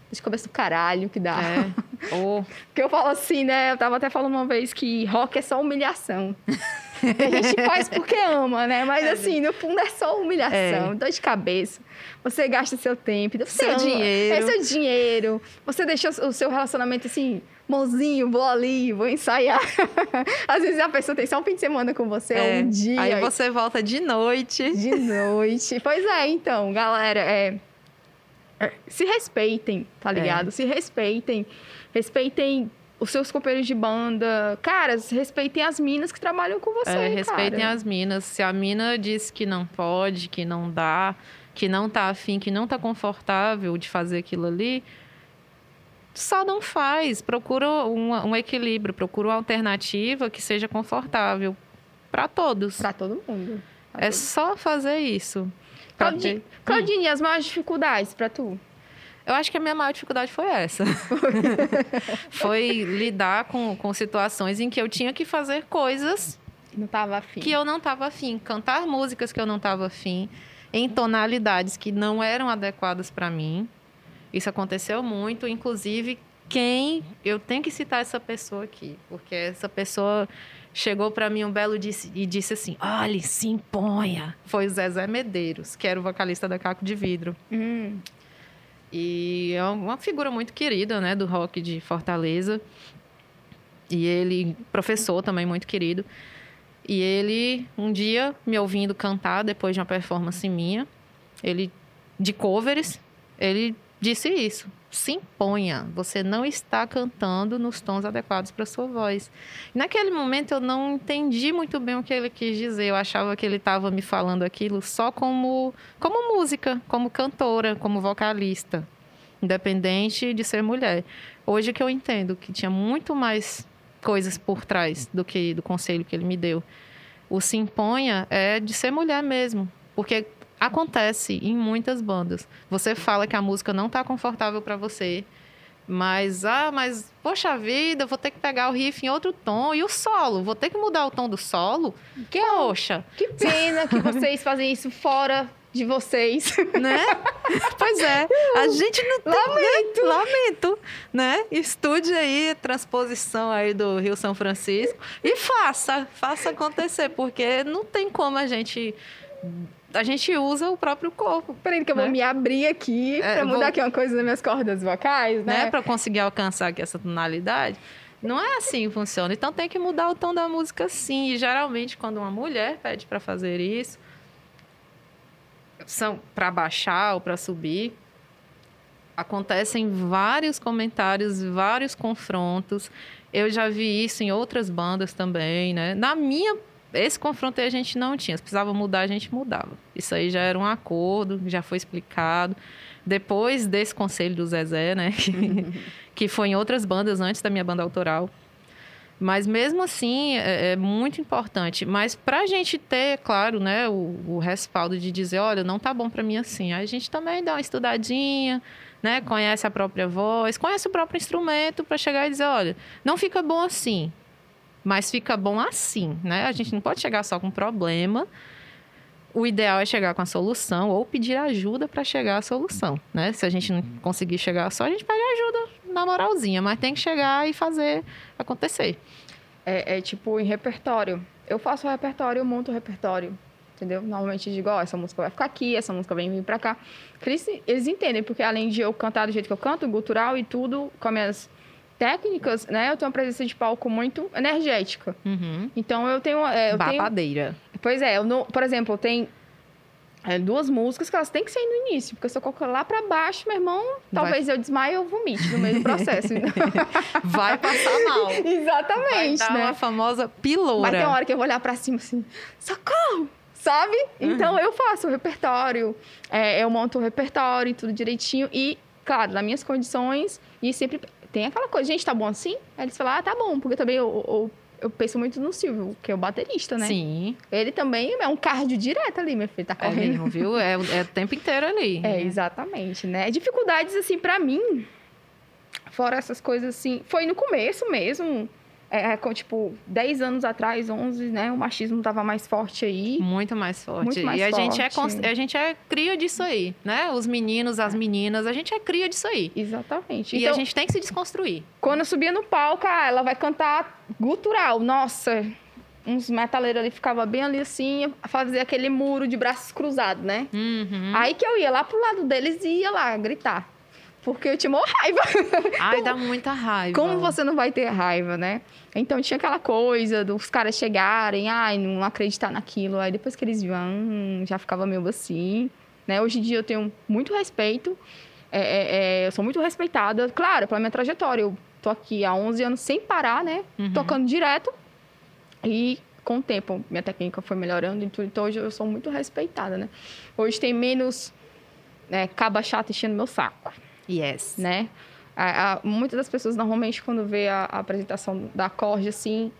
Dor de cabeça do caralho que dá.
É. Oh.
Porque eu falo assim, né? Eu tava até falando uma vez que rock é só humilhação. a gente faz porque ama, né? Mas é, assim, no fundo é só humilhação, é. dor de cabeça. Você gasta seu tempo,
seu
ama,
dinheiro.
É seu dinheiro. Você deixa o seu relacionamento assim mozinho, vou ali, vou ensaiar. Às vezes a pessoa tem só um fim de semana com você, é, um dia.
Aí você volta de noite.
De noite. pois é, então, galera, é, é se respeitem, tá ligado? É. Se respeitem. Respeitem os seus companheiros de banda. Cara, respeitem as minas que trabalham com você. É,
respeitem cara. as minas. Se a mina diz que não pode, que não dá, que não tá afim, que não tá confortável de fazer aquilo ali, só não faz. Procura um, um equilíbrio, procura uma alternativa que seja confortável para todos.
Para todo mundo.
Pra é todo só fazer isso.
Claudine, Claudine hum. as maiores dificuldades para tu?
Eu acho que a minha maior dificuldade foi essa. foi lidar com, com situações em que eu tinha que fazer coisas
não tava afim.
que eu não estava afim. Cantar músicas que eu não estava afim, em tonalidades que não eram adequadas para mim. Isso aconteceu muito, inclusive quem eu tenho que citar essa pessoa aqui, porque essa pessoa chegou para mim um belo dia e disse assim: "Olhe, se imponha". Foi o Zezé Medeiros, que era o vocalista da Caco de Vidro.
Hum.
E é uma figura muito querida, né, do rock de Fortaleza. E ele, professor também muito querido. E ele, um dia, me ouvindo cantar depois de uma performance minha, ele, de covers, ele disse isso se imponha. Você não está cantando nos tons adequados para sua voz. Naquele momento eu não entendi muito bem o que ele quis dizer. Eu achava que ele estava me falando aquilo só como como música, como cantora, como vocalista, independente de ser mulher. Hoje que eu entendo que tinha muito mais coisas por trás do que do conselho que ele me deu. O se imponha é de ser mulher mesmo, porque Acontece em muitas bandas. Você fala que a música não está confortável para você, mas, ah, mas, poxa vida, vou ter que pegar o riff em outro tom. E o solo? Vou ter que mudar o tom do solo?
Que, poxa. Que pena que vocês fazem isso fora de vocês.
Né? pois é. A gente não tem...
Lamento.
Né? Lamento, né? Estude aí a transposição aí do Rio São Francisco e faça. Faça acontecer, porque não tem como a gente a gente usa o próprio corpo.
Peraí, que eu vou né? me abrir aqui é, pra mudar vou... aqui uma coisa nas minhas cordas vocais, né?
né? Pra conseguir alcançar aqui essa tonalidade. Não é assim que funciona. Então tem que mudar o tom da música sim. E geralmente, quando uma mulher pede para fazer isso, são para baixar ou para subir, acontecem vários comentários, vários confrontos. Eu já vi isso em outras bandas também, né? Na minha esse confronto aí a gente não tinha. Se precisava mudar, a gente mudava. Isso aí já era um acordo, já foi explicado. Depois desse conselho do Zezé, né? Que, foi em outras bandas antes da minha banda autoral. Mas mesmo assim, é, é muito importante. Mas para a gente ter, claro, né, o, o, respaldo de dizer, olha, não tá bom para mim assim. Aí a gente também dá uma estudadinha, né, conhece a própria voz, conhece o próprio instrumento para chegar e dizer, olha, não fica bom assim mas fica bom assim, né? A gente não pode chegar só com problema. O ideal é chegar com a solução ou pedir ajuda para chegar à solução, né? Se a gente não conseguir chegar só, a gente pede ajuda na moralzinha, mas tem que chegar e fazer acontecer.
É, é tipo em repertório. Eu faço o repertório, eu monto o repertório entendeu? Normalmente eu digo, ó, oh, essa música vai ficar aqui, essa música vem vir pra cá. Eles, eles entendem, porque além de eu cantar do jeito que eu canto, gutural e tudo, com as minhas técnicas, né? Eu tenho uma presença de palco muito energética.
Uhum.
Então eu tenho. É, eu
Babadeira.
Tenho, pois é, eu não, por exemplo, tem é, duas músicas que elas têm que ser no início, porque se eu colocar lá pra baixo, meu irmão, talvez Vai... eu desmaie ou vomite no meio do processo.
Vai passar mal.
Exatamente.
Vai dar
né?
uma famosa piloura.
Vai ter uma hora que eu vou olhar pra cima assim, socorro! Sabe? Uhum. Então eu faço o repertório, é, eu monto o repertório, tudo direitinho e, claro, nas minhas condições e sempre tem aquela coisa, gente, tá bom assim? Aí eles falam, ah, tá bom, porque também eu, eu, eu penso muito no Silvio, que é o baterista, né?
Sim.
Ele também é um cardio direto ali, meu filho, tá correndo. É
mesmo, viu? É, é o tempo inteiro ali.
É, exatamente, né? Dificuldades, assim, para mim, fora essas coisas assim, foi no começo mesmo, é, é, com, tipo, 10 anos atrás, 11, né? O machismo tava mais forte aí.
Muito mais forte.
Muito mais
e a
forte.
gente, é, a gente é cria disso aí, né? Os meninos, as meninas, a gente é cria disso aí.
Exatamente.
E então, a gente tem que se desconstruir.
Quando eu subia no palco, ah, ela vai cantar gutural. Nossa, uns metaleiros ali ficava bem ali assim, fazer aquele muro de braços cruzados, né?
Uhum.
Aí que eu ia lá pro lado deles e ia lá gritar. Porque eu tinha uma raiva.
Ai, dá muita raiva.
Como você não vai ter raiva, né? Então tinha aquela coisa dos caras chegarem, ai, não acreditar naquilo. Aí depois que eles vão, já ficava meio assim. Né? Hoje em dia eu tenho muito respeito. É, é, é, eu sou muito respeitada, claro, pela minha trajetória. Eu tô aqui há 11 anos sem parar, né? Uhum. Tocando direto. E com o tempo, minha técnica foi melhorando e tudo. Então hoje eu sou muito respeitada, né? Hoje tem menos né, caba chata enchendo meu saco.
Yes.
Né? A, a, muitas das pessoas, normalmente, quando vê a, a apresentação da corda, assim,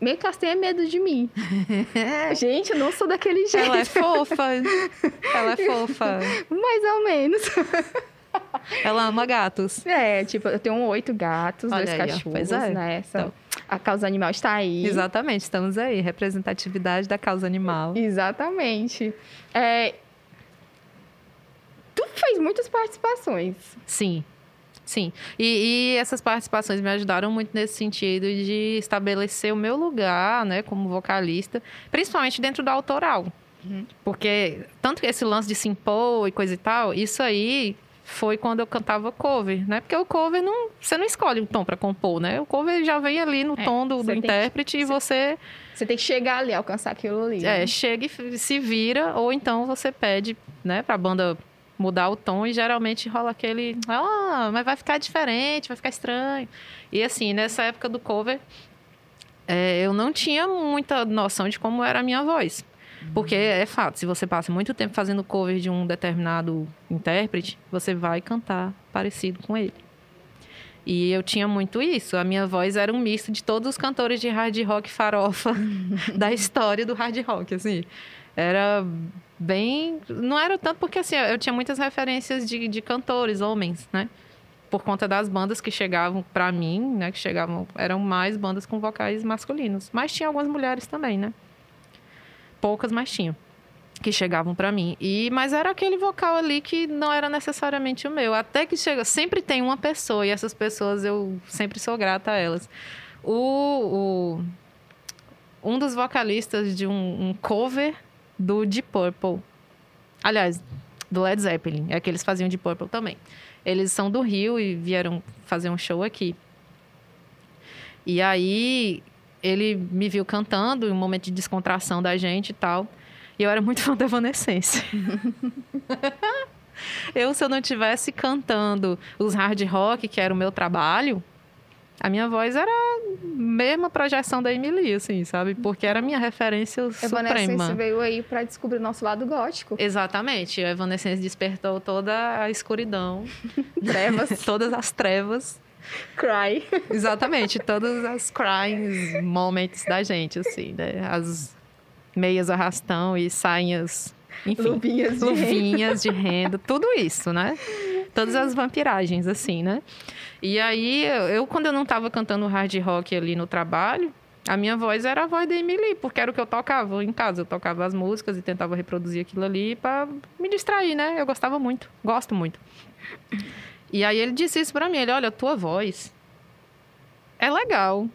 meio que elas têm medo de mim. Gente, eu não sou daquele jeito.
Ela é fofa. Ela é fofa.
Mais ou menos.
Ela ama gatos.
É, tipo, eu tenho oito gatos, Olha dois aí, cachorros, é. né? Então. A causa animal está aí.
Exatamente, estamos aí. Representatividade da causa animal.
Exatamente. É, tu fez muitas participações.
Sim. Sim. E, e, essas participações me ajudaram muito nesse sentido de estabelecer o meu lugar, né, como vocalista, principalmente dentro do autoral. Uhum. Porque tanto que esse lance de se impor e coisa e tal, isso aí foi quando eu cantava cover, né? Porque o cover não, você não escolhe um tom para compor, né? O cover já vem ali no é, tom do, do intérprete que, e você
você tem que chegar ali, alcançar aquilo ali.
É, né? chega e se vira ou então você pede, né, para a banda mudar o tom e geralmente rola aquele, ah, mas vai ficar diferente, vai ficar estranho. E assim, nessa época do cover, é, eu não tinha muita noção de como era a minha voz. Porque é fato, se você passa muito tempo fazendo cover de um determinado intérprete, você vai cantar parecido com ele. E eu tinha muito isso. A minha voz era um misto de todos os cantores de hard rock farofa da história do hard rock, assim. Era bem. Não era tanto porque assim, eu tinha muitas referências de, de cantores, homens, né? Por conta das bandas que chegavam para mim, né? Que chegavam. Eram mais bandas com vocais masculinos. Mas tinha algumas mulheres também, né? Poucas, mas tinham. Que chegavam para mim. E, mas era aquele vocal ali que não era necessariamente o meu. Até que chega. Sempre tem uma pessoa, e essas pessoas eu sempre sou grata a elas. O. o um dos vocalistas de um, um cover do Deep Purple. Aliás, do Led Zeppelin. É que eles faziam Deep Purple também. Eles são do Rio e vieram fazer um show aqui. E aí ele me viu cantando, em um momento de descontração da gente e tal. E eu era muito fã da Evanescence. eu, se eu não tivesse cantando os hard rock, que era o meu trabalho, a minha voz era a mesma projeção da Emily, assim, sabe? Porque era a minha referência Evanescence suprema.
veio aí para descobrir o nosso lado gótico.
Exatamente. A Evanescence despertou toda a escuridão.
trevas.
todas as trevas.
Cry.
Exatamente. Todas as crying moments da gente, assim, né? As meias arrastão e sainhas... Enfim,
luvinhas de,
luvinhas de renda. Tudo isso, né? Todas as vampiragens, assim, né? E aí, eu, quando eu não estava cantando hard rock ali no trabalho, a minha voz era a voz da Emily, porque era o que eu tocava em casa. Eu tocava as músicas e tentava reproduzir aquilo ali para me distrair, né? Eu gostava muito, gosto muito. E aí ele disse isso para mim, ele, olha, a tua voz é legal,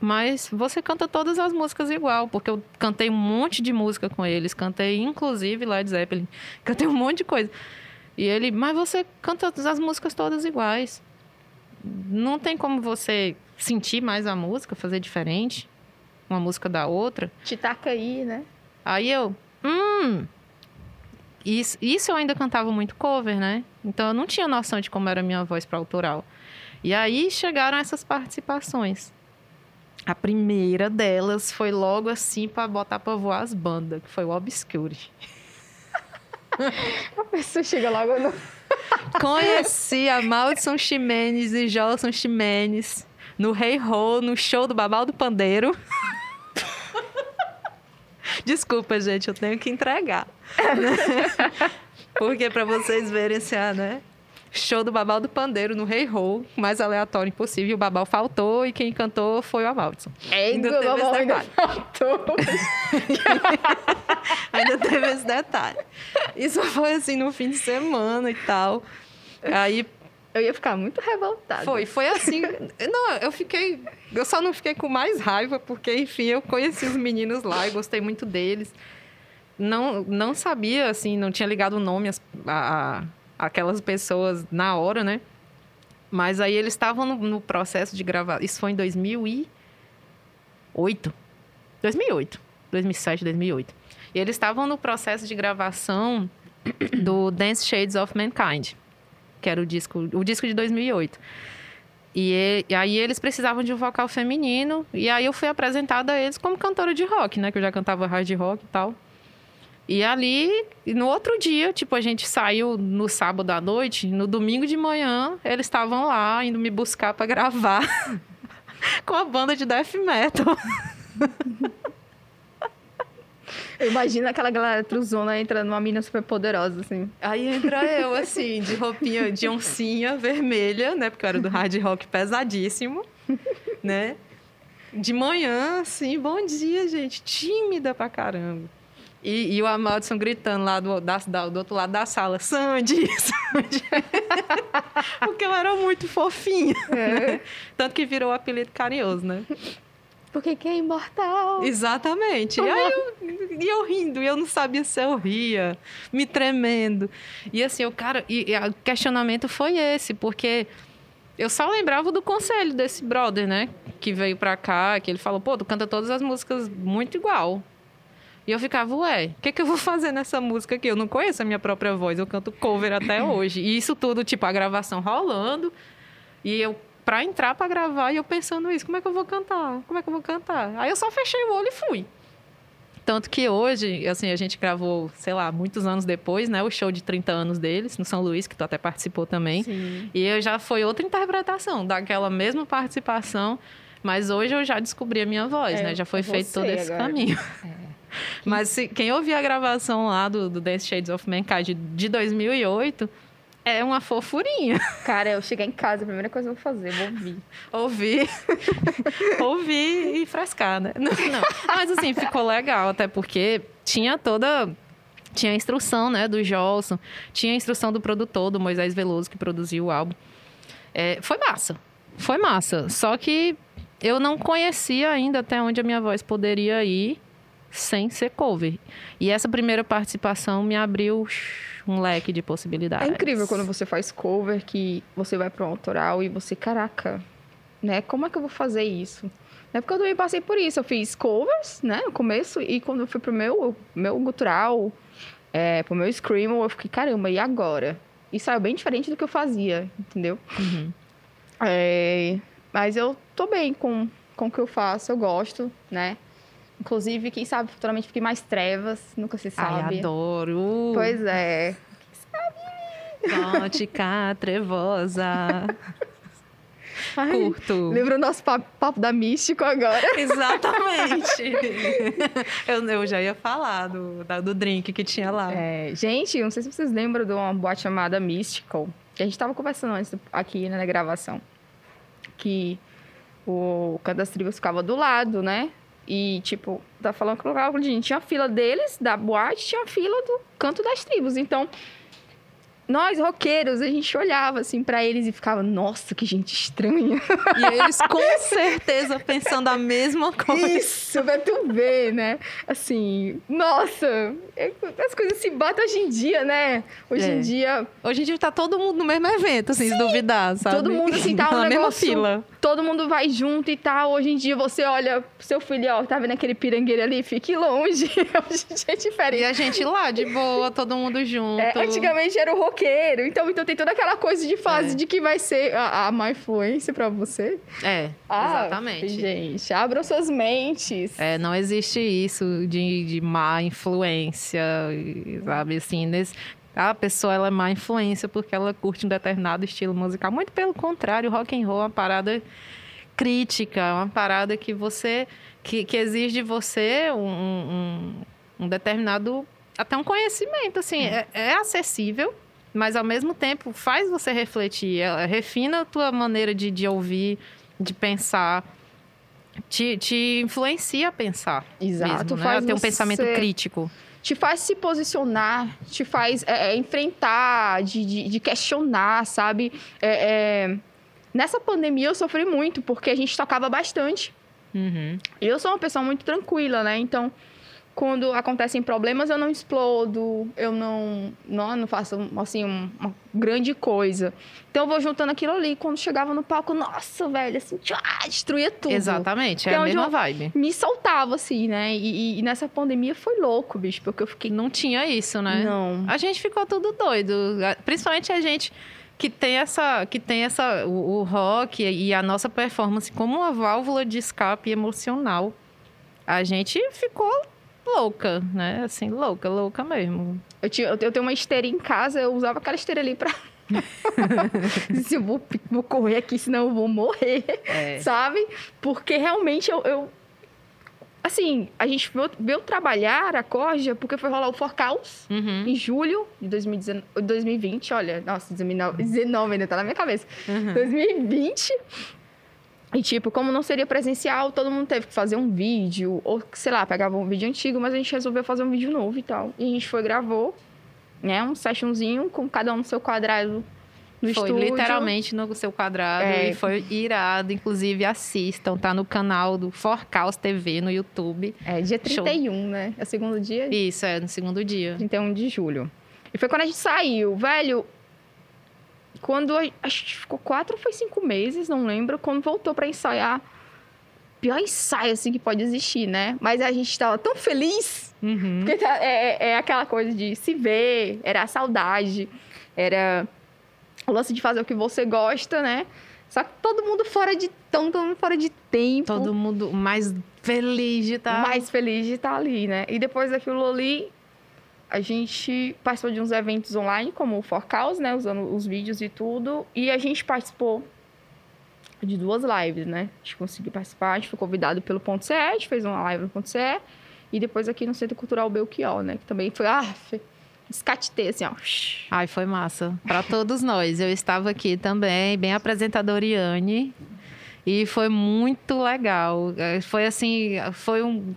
mas você canta todas as músicas igual, porque eu cantei um monte de música com eles, cantei inclusive Led Zeppelin, cantei um monte de coisa. E ele, mas você canta as músicas todas iguais não tem como você sentir mais a música, fazer diferente, uma música da outra.
Te taca aí, né?
Aí eu, hum. Isso, isso eu ainda cantava muito cover, né? Então eu não tinha noção de como era a minha voz para autoral. E aí chegaram essas participações. A primeira delas foi logo assim para botar para voar as bandas, que foi o Obscure.
a pessoa chega logo no
Conheci a Maldson Ximenes e Jolson Ximenes no Rei hey Ho, no show do Babal do Pandeiro. Desculpa, gente, eu tenho que entregar. Porque para vocês verem se a, né? Show do Babal do Pandeiro no Rei hey Ho, mais aleatório impossível. O Babal faltou e quem cantou foi o Amaldson.
Ainda teve esse detalhe. Ainda faltou.
ainda teve esse detalhe. Isso foi assim no fim de semana e tal. Aí
eu ia ficar muito revoltada.
Foi, foi assim. não, eu fiquei. Eu só não fiquei com mais raiva, porque, enfim, eu conheci os meninos lá e gostei muito deles. Não, não sabia, assim, não tinha ligado o nome a, a aquelas pessoas na hora, né? Mas aí eles estavam no, no, processo de gravar. Isso foi em 2008. 2008. 2007, 2008. E eles estavam no processo de gravação do Dance Shades of Mankind, que era o disco, o disco de 2008. E, e, aí eles precisavam de um vocal feminino. E aí eu fui apresentada a eles como cantora de rock, né? Que eu já cantava hard rock e tal. E ali, no outro dia, tipo, a gente saiu no sábado à noite, no domingo de manhã, eles estavam lá indo me buscar para gravar com a banda de death metal.
Eu imagino aquela galera truzona entrando numa mina super poderosa, assim.
Aí entra eu, assim, de roupinha de oncinha vermelha, né? Porque eu era do hard rock pesadíssimo, né? De manhã, assim, bom dia, gente. Tímida pra caramba. E, e o Amadson gritando lá do, da, do outro lado da sala, Sandy, Sandy. Porque eu era muito fofinha. É. Né? Tanto que virou o apelido carinhoso, né?
porque quem é imortal.
Exatamente. E aí eu, e eu rindo, e eu não sabia se eu ria, me tremendo. E assim, o cara, e, e o questionamento foi esse, porque eu só lembrava do conselho desse brother, né? Que veio pra cá, que ele falou, pô, tu canta todas as músicas muito igual. E eu ficava, ué, o que, que eu vou fazer nessa música aqui? Eu não conheço a minha própria voz, eu canto cover até hoje. E isso tudo, tipo, a gravação rolando. E eu para entrar para gravar e eu pensando isso, como é que eu vou cantar? Como é que eu vou cantar? Aí eu só fechei o olho e fui. Tanto que hoje, assim, a gente gravou, sei lá, muitos anos depois, né? O show de 30 anos deles, no São Luís, que tu até participou também. Sim. E eu já foi outra interpretação daquela mesma participação. Mas hoje eu já descobri a minha voz, é, né? Já foi feito todo esse agora. caminho. É. Mas se, quem ouvir a gravação lá do, do Dance Shades of Mankind de 2008 é uma fofurinha.
Cara, eu chegar em casa, a primeira coisa que eu vou fazer, vou ouvir.
Ouvir. ouvir e frescar, né? Não, não. Mas assim, ficou legal, até porque tinha toda tinha a instrução, né, do Jolson, tinha a instrução do produtor, do Moisés Veloso, que produziu o álbum. É, foi massa. Foi massa. Só que eu não conhecia ainda até onde a minha voz poderia ir sem ser cover. E essa primeira participação me abriu um leque de possibilidades.
É incrível quando você faz cover que você vai para um autoral e você, caraca, né? Como é que eu vou fazer isso? É porque eu também passei por isso. Eu fiz covers, né, no começo, e quando eu fui pro meu, meu gutural, é, pro meu screamo, eu fiquei, caramba, e agora? E saiu bem diferente do que eu fazia, entendeu? Uhum. É, mas eu tô bem com, com o que eu faço, eu gosto, né? Inclusive, quem sabe futuramente fique mais trevas, nunca se sabe.
Ai, adoro!
Pois é.
Quem sabe? Gótica, trevosa. Ai, Curto.
Lembra o nosso papo, papo, da Místico agora?
Exatamente. eu, eu, já ia falar do, da, do drink que tinha lá.
É, gente, não sei se vocês lembram de uma boate chamada Mystical. Que a gente estava conversando antes aqui né, na gravação. Que o Canto das Tribos ficava do lado, né? E, tipo, tá falando que tinha a fila deles, da boate, tinha a fila do canto das tribos. Então, nós, roqueiros, a gente olhava assim para eles e ficava, nossa, que gente estranha.
E eles com certeza pensando a mesma coisa.
Isso, pra tu ver, né? Assim, nossa, é, as coisas se batem hoje em dia, né? Hoje é. em dia.
Hoje em dia tá todo mundo no mesmo evento, assim, Sim. se duvidar, sabe?
Todo mundo assim, tá na mesma fila. Todo mundo vai junto e tal. Hoje em dia você olha seu filho, ó, tá vendo aquele pirangueiro ali? Fique longe. Hoje em dia é diferente.
E a gente lá, de boa, todo mundo junto. É,
antigamente era o roqueiro roqueiro. Então, então tem toda aquela coisa de fase é. de que vai ser a, a má influência para você.
É, ah, exatamente.
Gente, abram suas mentes.
É, não existe isso de, de má influência, sabe? Assim, nesse, a pessoa ela é má influência porque ela curte um determinado estilo musical. Muito pelo contrário, rock and roll é uma parada crítica, é uma parada que você que, que exige de você um, um, um determinado até um conhecimento, assim, é, é acessível, mas ao mesmo tempo faz você refletir, refina a tua maneira de, de ouvir, de pensar. Te, te influencia a pensar. Exato. Mesmo, né? Ter um pensamento crítico.
Te faz se posicionar, te faz é, enfrentar, de, de, de, questionar, sabe? É, é, nessa pandemia eu sofri muito, porque a gente tocava bastante. Uhum. Eu sou uma pessoa muito tranquila, né? Então, quando acontecem problemas, eu não explodo, eu não, não, não faço, assim, uma grande coisa. Então, eu vou juntando aquilo ali. Quando chegava no palco, nossa, velho, assim, tchá, destruía tudo.
Exatamente, é então, a mesma vibe.
Me soltava, assim, né? E, e, nessa pandemia foi louco, bicho, porque eu fiquei...
Não tinha isso, né?
Não.
A gente ficou tudo doido. Principalmente a gente que tem essa que tem essa o, o, rock e a nossa performance como uma válvula de escape emocional a gente ficou louca, né? Assim, louca, louca mesmo.
Eu, tinha, eu tenho uma esteira em casa, eu usava aquela esteira ali pra. eu vou, vou correr aqui, senão eu vou morrer, é. sabe? Porque realmente eu, eu, Assim, a gente veio, veio trabalhar a Corja porque foi rolar o Forcaus uhum. em julho de 2019, 2020. Olha, nossa, 2019 ainda tá na minha cabeça. Uhum. 2020. E, tipo, como não seria presencial, todo mundo teve que fazer um vídeo, ou, sei lá, pegava um vídeo antigo, mas a gente resolveu fazer um vídeo novo e tal. E a gente foi, gravou, né, um sessionzinho com cada um no seu quadrado no
foi
estúdio.
literalmente no seu quadrado é. e foi irado. Inclusive, assistam, tá no canal do Forcaus TV no YouTube.
É, dia 31, Show. né? É o segundo dia?
Isso, é, no segundo dia.
31 de julho. E foi quando a gente saiu. Velho, quando a gente ficou quatro ou foi cinco meses, não lembro, quando voltou para ensaiar. Pior ensaio, assim, que pode existir, né? Mas a gente estava tão feliz. Uhum. Porque tá, é, é, é aquela coisa de se ver, era a saudade, era o lance de fazer o que você gosta, né? Só que todo mundo fora de tão, todo mundo fora de tempo.
Todo mundo mais feliz de estar.
Tá... Mais feliz de estar tá ali, né? E depois daquilo ali, a gente participou de uns eventos online, como o Forcaus, né? Usando os vídeos e tudo. E a gente participou de duas lives, né? A gente conseguiu participar, a gente foi convidado pelo Ponto CE, a gente fez uma live no Ponto CE. E depois aqui no Centro Cultural Belchior, né? Que também foi, ah, escatitei, assim, ó.
Ai, foi massa. Para todos nós. Eu estava aqui também, bem apresentadoriane. E foi muito legal. É, foi assim, foi um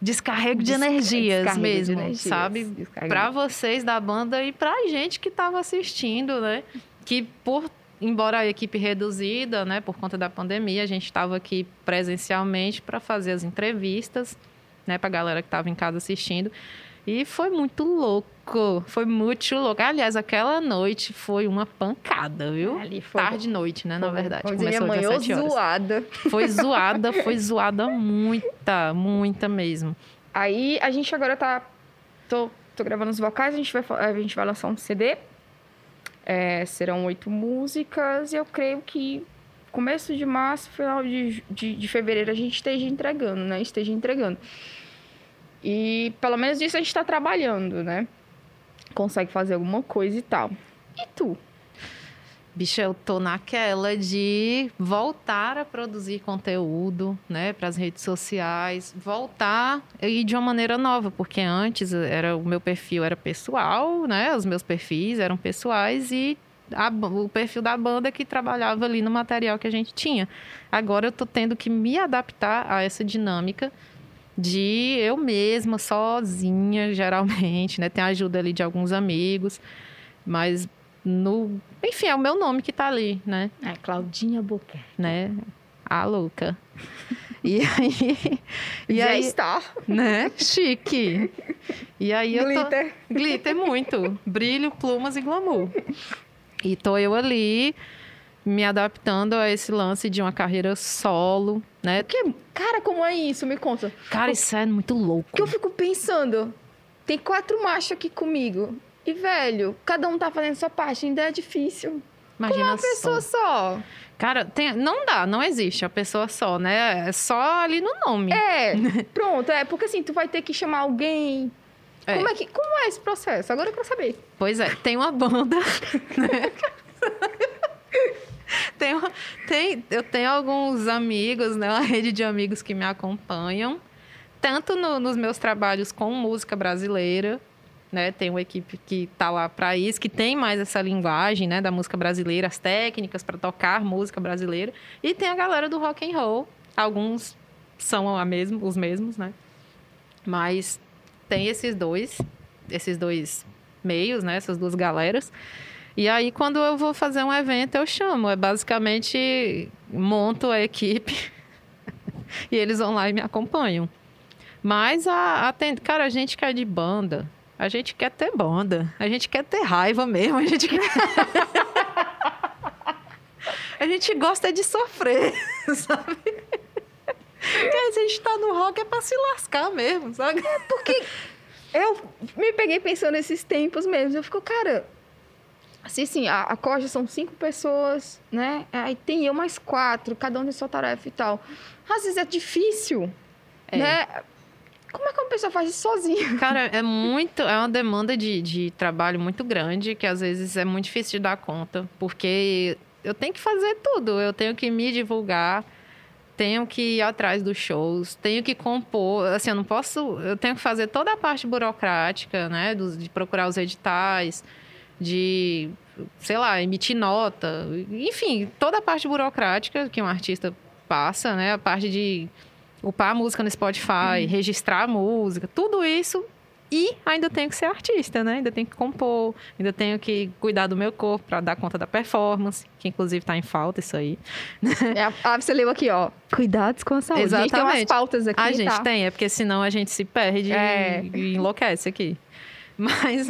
descarrego de energias descarrego mesmo, de energias, sabe? Para vocês da banda e para a gente que estava assistindo, né? Que por embora a equipe reduzida, né, por conta da pandemia, a gente estava aqui presencialmente para fazer as entrevistas, né, para a galera que estava em casa assistindo. E foi muito louco. Foi muito louco. Aliás, aquela noite foi uma pancada, viu? Ali foi Tarde e noite, né? Foi. Na verdade.
Vamos Começou minha mãe zoada.
Foi zoada, foi zoada muita, muita mesmo.
Aí a gente agora tá. Tô, tô gravando os vocais, a gente vai, a gente vai lançar um CD. É, serão oito músicas e eu creio que começo de março, final de, de, de fevereiro a gente esteja entregando, né? Esteja entregando. E pelo menos isso a gente está trabalhando, né? Consegue fazer alguma coisa e tal. E tu?
Bicho, eu tô naquela de voltar a produzir conteúdo, né, para as redes sociais, voltar e de uma maneira nova, porque antes era o meu perfil era pessoal, né, os meus perfis eram pessoais e a, o perfil da banda que trabalhava ali no material que a gente tinha. Agora eu tô tendo que me adaptar a essa dinâmica de eu mesma, sozinha, geralmente, né? Tem a ajuda ali de alguns amigos, mas no... Enfim, é o meu nome que tá ali, né?
É, Claudinha Boquer.
Né? A louca. E aí...
E Já aí, está.
Né? Chique. E aí
eu Glitter.
Tô... Glitter muito. Brilho, plumas e glamour. E tô eu ali me adaptando a esse lance de uma carreira solo, né?
Que, cara, como é isso? Me conta.
Cara, isso é muito louco.
Que eu fico pensando, tem quatro machos aqui comigo. E, velho, cada um tá fazendo sua parte, ainda é difícil. Imagina Como uma pessoa só. só.
Cara, tem, não dá, não existe a pessoa só, né? É só ali no nome.
É, pronto, é porque assim, tu vai ter que chamar alguém. É. Como, é que, como é esse processo? Agora eu quero saber.
Pois é, tem uma banda, né? tenho, tem, eu tenho alguns amigos, né, uma rede de amigos que me acompanham, tanto no, nos meus trabalhos com música brasileira, né, tem uma equipe que está lá para isso, que tem mais essa linguagem, né, da música brasileira, as técnicas para tocar música brasileira, e tem a galera do rock and roll, alguns são a mesmo, os mesmos, né, mas tem esses dois, esses dois meios, né, essas duas galeras. E aí, quando eu vou fazer um evento, eu chamo. É basicamente monto a equipe e eles vão lá e me acompanham. Mas a, a cara, a gente quer de banda. A gente quer ter banda. A gente quer ter raiva mesmo. A gente quer... a gente gosta de sofrer, sabe? Porque a gente tá no rock é pra se lascar mesmo, sabe?
É porque eu me peguei pensando nesses tempos mesmo. Eu fico, cara, assim, sim, a, a Coja são cinco pessoas, né? Aí tem eu mais quatro, cada um tem sua tarefa e tal. Às vezes é difícil, é. né? Como é que uma pessoa faz isso sozinha?
Cara, é muito. É uma demanda de, de trabalho muito grande que às vezes é muito difícil de dar conta. Porque eu tenho que fazer tudo. Eu tenho que me divulgar, tenho que ir atrás dos shows, tenho que compor. Assim, eu não posso. Eu tenho que fazer toda a parte burocrática, né? de procurar os editais, de, sei lá, emitir nota. Enfim, toda a parte burocrática que um artista passa, né? A parte de upar a música no Spotify, uhum. registrar a música, tudo isso. E ainda tenho que ser artista, né? Ainda tenho que compor, ainda tenho que cuidar do meu corpo para dar conta da performance, que inclusive está em falta isso aí.
É, ah, você leu aqui, ó. Cuidados com a saúde.
Exatamente.
A gente tem umas pautas aqui.
A gente tá? tem, é porque senão a gente se perde é. e enlouquece aqui. Mas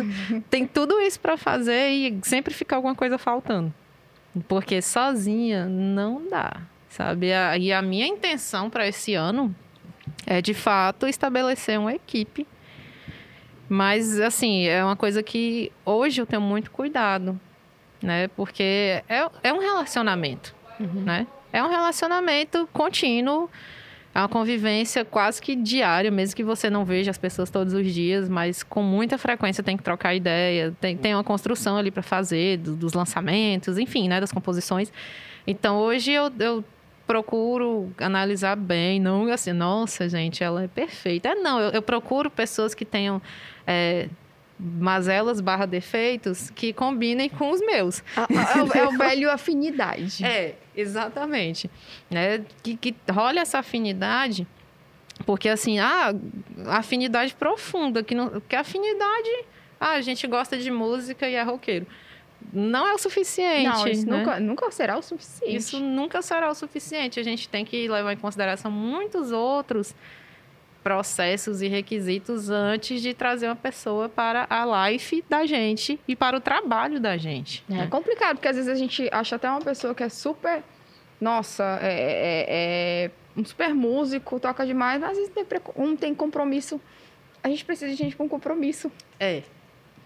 tem tudo isso para fazer e sempre fica alguma coisa faltando. Porque sozinha não dá sabe? E a minha intenção para esse ano é, de fato, estabelecer uma equipe. Mas, assim, é uma coisa que hoje eu tenho muito cuidado, né? Porque é, é um relacionamento, uhum. né? É um relacionamento contínuo, é uma convivência quase que diária, mesmo que você não veja as pessoas todos os dias, mas com muita frequência tem que trocar ideia, tem, tem uma construção ali para fazer, do, dos lançamentos, enfim, né? Das composições. Então, hoje eu, eu procuro analisar bem, não assim, nossa, gente, ela é perfeita. É, não, eu, eu procuro pessoas que tenham é, mazelas barra defeitos que combinem com os meus.
É, é o velho afinidade.
É, exatamente. É, que, que role essa afinidade, porque assim, ah, afinidade profunda, que, não, que afinidade, ah, a gente gosta de música e é roqueiro não é o suficiente. Não,
isso
né?
nunca, nunca será o suficiente.
Isso nunca será o suficiente. A gente tem que levar em consideração muitos outros processos e requisitos antes de trazer uma pessoa para a life da gente e para o trabalho da gente.
É, né? complicado, porque às vezes a gente acha até uma pessoa que é super. Nossa, é, é, é um super músico, toca demais, mas às vezes um tem compromisso. A gente precisa de gente com compromisso.
É.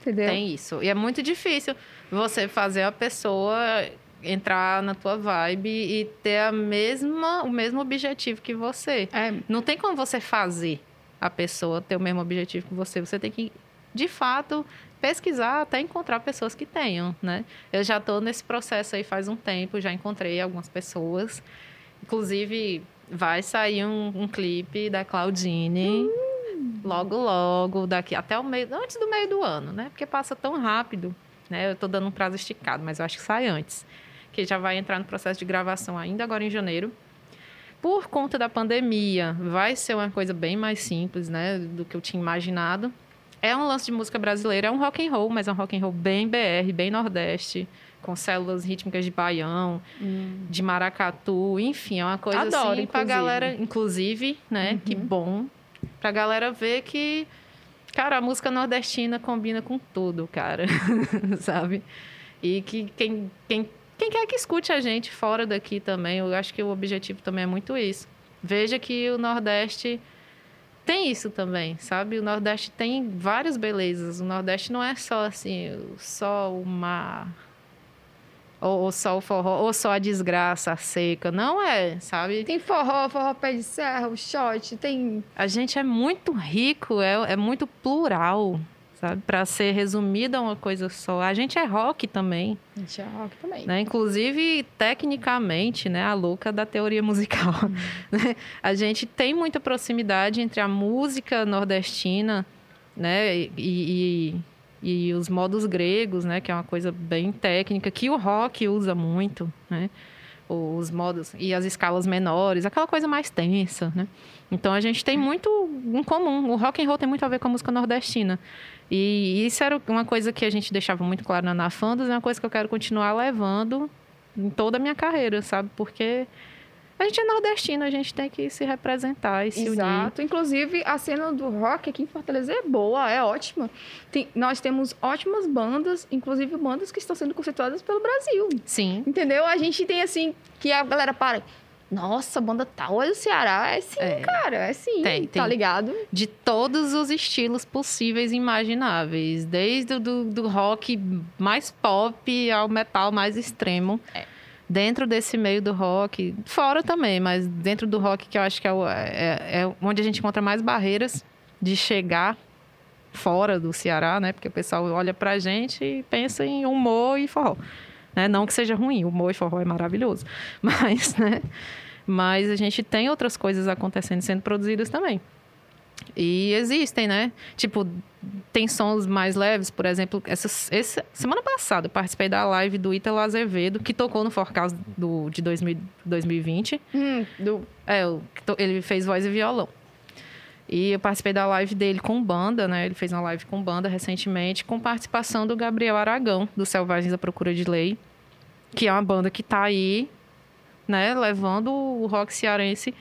Entendeu? Tem isso. E é muito difícil você fazer a pessoa entrar na tua vibe e ter a mesma, o mesmo objetivo que você. É. Não tem como você fazer a pessoa ter o mesmo objetivo que você. Você tem que, de fato, pesquisar até encontrar pessoas que tenham, né? Eu já estou nesse processo aí faz um tempo, já encontrei algumas pessoas. Inclusive, vai sair um, um clipe da Claudine. Hum. Logo, logo, daqui até o meio, antes do meio do ano, né? Porque passa tão rápido né? Eu estou dando um prazo esticado, mas eu acho que sai antes. Que já vai entrar no processo de gravação ainda agora em janeiro. Por conta da pandemia, vai ser uma coisa bem mais simples, né? Do que eu tinha imaginado. É um lance de música brasileira, é um rock and roll, mas é um rock and roll bem BR, bem Nordeste, com células rítmicas de baião, hum. de maracatu, enfim, é uma coisa Adoro, assim pra galera, inclusive, né? Uhum. Que bom. Pra galera ver que Cara, a música nordestina combina com tudo, cara. Sabe? E que quem, quem, quem quer que escute a gente fora daqui também, eu acho que o objetivo também é muito isso. Veja que o Nordeste tem isso também, sabe? O Nordeste tem várias belezas. O Nordeste não é só assim, só o mar, ou, ou, só o forró, ou só a desgraça, a seca. Não é, sabe?
Tem forró, forró pé de serra, o shot, tem.
A gente é muito rico, é, é muito plural, sabe? Para ser resumida uma coisa só. A gente é rock também.
A gente é rock também.
Né? Inclusive, tecnicamente, né? A louca da teoria musical. Hum. a gente tem muita proximidade entre a música nordestina, né? e, e e os modos gregos, né, que é uma coisa bem técnica que o rock usa muito, né? Os modos e as escalas menores, aquela coisa mais tensa, né? Então a gente tem muito em comum. O rock and roll tem muito a ver com a música nordestina. E isso era uma coisa que a gente deixava muito claro na Nafandas, é uma coisa que eu quero continuar levando em toda a minha carreira, sabe? Porque A gente é nordestino, a gente tem que se representar e se
Exato.
unir.
Inclusive, a cena do rock aqui em Fortaleza é boa, é ótima. Tem, nós temos ótimas bandas, inclusive bandas que estão sendo conceituadas pelo Brasil.
Sim.
Entendeu? A gente tem assim, que a galera para. Nossa, banda tal é do Ceará. É sim,
É.
cara. É sim.
Tem,
tá
tem.
ligado?
De todos os estilos possíveis e imagináveis. Desde o do, do rock mais pop ao metal mais extremo.
É.
Dentro desse meio do rock, fora também, mas dentro do rock que eu acho que é, o- é- é onde a gente encontra mais barreiras de chegar fora do Ceará, né? Porque o pessoal olha pra gente e pensa em humor e forró. Né? Não que seja ruim, humor e forró é maravilhoso. Mas, né? Mas a gente tem outras coisas acontecendo, sendo produzidas também. E existem, né? Tipo, tem sons mais leves, por exemplo, essa, essa semana passada eu participei da live do Ítalo Azevedo, que tocou no Forecast do, de 2000, 2020.
Hum, do...
É, ele fez voz e violão. E eu participei da live dele com banda, né? Ele fez uma live com banda recentemente, com participação do Gabriel Aragão, do Selvagens à Procura de Lei, que é uma banda que tá aí, né? Levando o rock cearense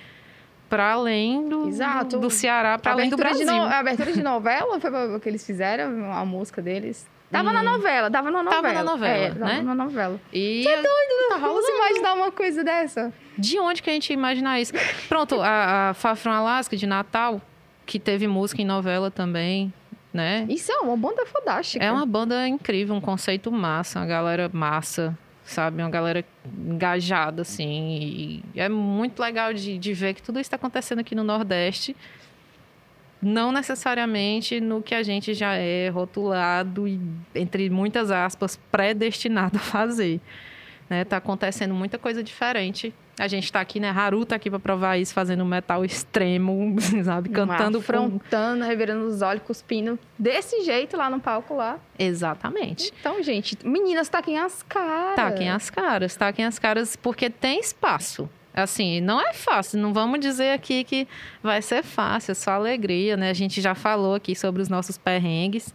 para além do,
Exato.
do, do Ceará, para além do Brasil.
no- A abertura de novela foi o que eles fizeram, a música deles. Tava na novela, tava na novela.
Hum. Tava na novela,
é,
né?
Tava na novela.
E
Você é doido, Vamos imaginar uma coisa dessa.
de onde que a gente ia imaginar isso? Pronto, a, a Far From Alaska, de Natal, que teve música em novela também, né?
Isso é uma banda fantástica.
É uma banda incrível, um conceito massa, uma galera massa, sabe? Uma galera engajada, assim. E é muito legal de, de ver que tudo isso está acontecendo aqui no Nordeste. Não necessariamente no que a gente já é rotulado e, entre muitas aspas, predestinado a fazer. Né? Tá acontecendo muita coisa diferente. A gente está aqui, né? Haru tá aqui para provar isso, fazendo metal extremo, sabe? Cantando com...
afrontando, revirando os olhos, cuspindo. Desse jeito lá no palco lá.
Exatamente.
Então, gente, meninas, taquem as caras.
Taquem as caras, taquem as caras, porque tem espaço. Assim, não é fácil, não vamos dizer aqui que vai ser fácil, é só alegria, né? A gente já falou aqui sobre os nossos perrengues,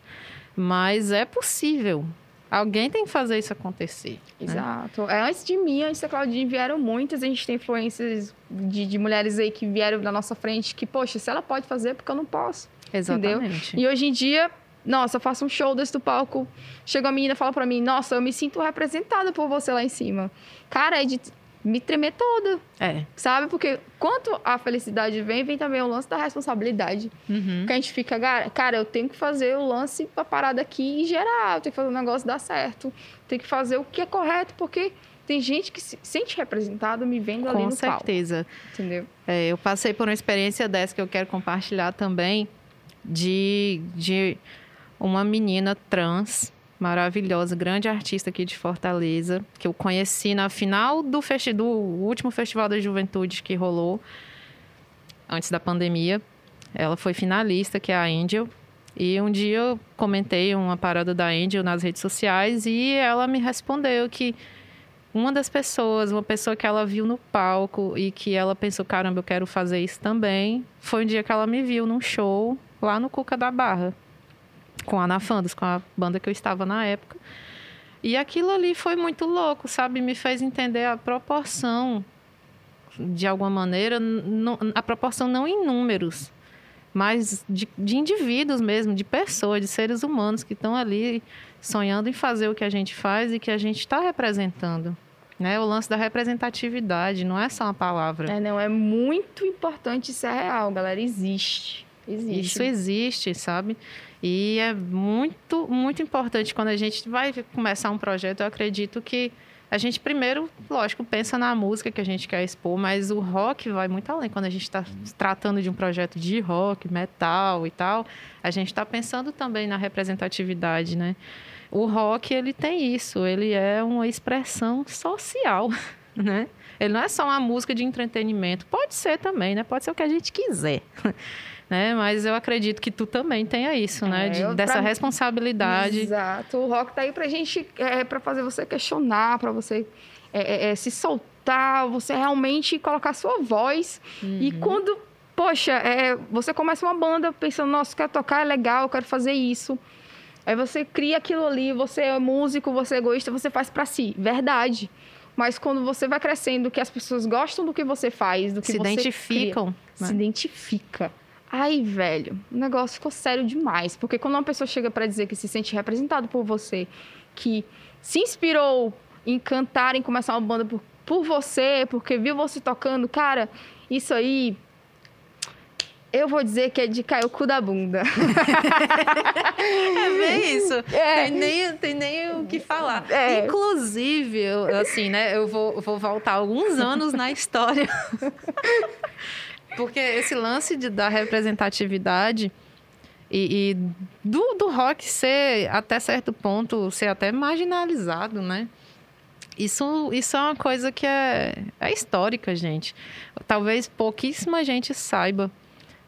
mas é possível. Alguém tem que fazer isso acontecer. né?
Exato. É, antes de mim, antes da Claudinha, vieram muitas. A gente tem influências de, de mulheres aí que vieram na nossa frente que, poxa, se ela pode fazer, porque eu não posso.
Exatamente.
E hoje em dia, nossa, eu faço um show desse do palco. Chega a menina e fala pra mim, nossa, eu me sinto representada por você lá em cima. Cara, é de me tremer toda,
É.
sabe? Porque quanto a felicidade vem, vem também o lance da responsabilidade.
Uhum.
Que a gente fica, cara, eu tenho que fazer o lance pra parada aqui e gerar. Eu tenho que fazer o negócio dar certo. Tenho que fazer o que é correto, porque tem gente que se sente representado me vendo ali
Com
no
certeza.
palco. Entendeu?
É, eu passei por uma experiência dessa que eu quero compartilhar também, de, de uma menina trans maravilhosa, grande artista aqui de Fortaleza, que eu conheci na final do, festi do último Festival da Juventude que rolou antes da pandemia. Ela foi finalista, que é a Angel. E um dia eu comentei uma parada da Angel nas redes sociais e ela me respondeu que uma das pessoas, uma pessoa que ela viu no palco e que ela pensou, caramba, eu quero fazer isso também, foi um dia que ela me viu num show lá no Cuca da Barra, com a Anafandas, com a banda que eu estava na época. E aquilo ali foi muito louco, sabe? Me fez entender a proporção, de alguma maneira, a proporção não em números, mas de, de indivíduos mesmo, de pessoas, de seres humanos que estão ali sonhando em fazer o que a gente faz e que a gente está representando. Né? O lance da representatividade não é só uma palavra.
É, não, é muito importante isso é real, galera. Existe. Existe.
Isso existe, sabe? E é muito, muito importante quando a gente vai começar um projeto. Eu acredito que a gente primeiro, lógico, pensa na música que a gente quer expor, mas o rock vai muito além. Quando a gente está tratando de um projeto de rock, metal e tal, a gente está pensando também na representatividade, né? O rock, ele tem isso, ele é uma expressão social, né? Ele não é só uma música de entretenimento. Pode ser também, né? Pode ser o que a gente quiser. Né? Mas eu acredito que tu também tenha isso, né?
É,
De-
eu-
dessa
pra-
responsabilidade.
Exato. O rock tá aí pra gente, é, pra fazer você questionar, pra você é, é, é, se soltar, você realmente colocar sua voz. E
Uhum.
quando, poxa, é, você começa uma banda pensando, nossa, quero tocar, é legal, eu quero fazer isso. Aí você cria aquilo ali, você é músico, você é egoísta, você faz pra si. Verdade. Mas quando você vai crescendo, que as pessoas gostam do que você faz, do que
se
você
identificam,
cria, né? se identifica. Aí, velho, o negócio ficou sério demais. Porque quando uma pessoa chega para dizer que se sente representado por você, que se inspirou em cantar, em começar uma banda por, por você, porque viu você tocando, cara, isso aí eu vou dizer que é de cair o cu da bunda.
é bem isso. É. Tem, nem, tem nem o que falar. É. Inclusive, eu, assim, né? Eu vou, vou voltar alguns anos na história. Porque esse lance de, da representatividade e, e do, do rock ser, até certo ponto, ser até marginalizado, né? Isso, isso é uma coisa que é, é histórica, gente. Talvez pouquíssima gente saiba.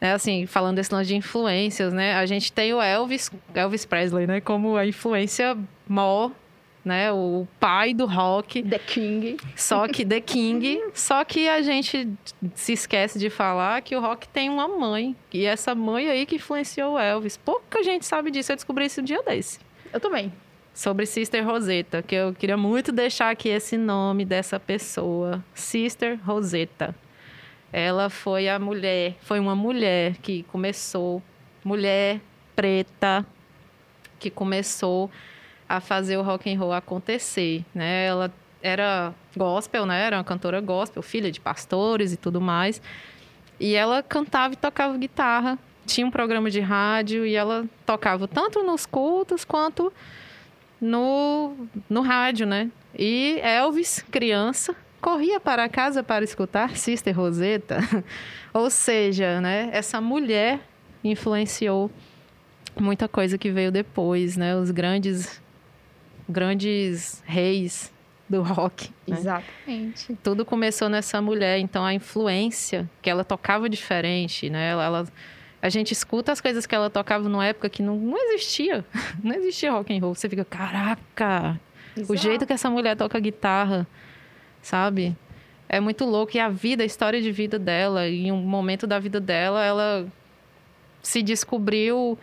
Né, assim, falando desse lance de influências, né? A gente tem o Elvis, Elvis Presley, né? Como a influência maior né? O pai do rock.
The King.
Só que The King. só que a gente se esquece de falar que o rock tem uma mãe. E essa mãe aí que influenciou o Elvis. Pouca gente sabe disso. Eu descobri isso um dia desse.
Eu também.
Sobre Sister Rosetta, que eu queria muito deixar aqui esse nome dessa pessoa. Sister Rosetta. Ela foi a mulher, foi uma mulher que começou, mulher preta, que começou a fazer o rock and roll acontecer, né? Ela era gospel, né? Era uma cantora gospel, filha de pastores e tudo mais. E ela cantava e tocava guitarra. Tinha um programa de rádio e ela tocava tanto nos cultos quanto no, no rádio, né? E Elvis, criança, corria para casa para escutar Sister Rosetta. Ou seja, né? Essa mulher influenciou muita coisa que veio depois, né? Os grandes grandes reis do rock.
Né? Exatamente.
Tudo começou nessa mulher, então a influência que ela tocava diferente, né? Ela, ela, a gente escuta as coisas que ela tocava numa época que não, não existia, não existia rock and roll. Você fica, caraca, Exato. o jeito que essa mulher toca guitarra, sabe? É muito louco e a vida, a história de vida dela, em um momento da vida dela, ela se descobriu,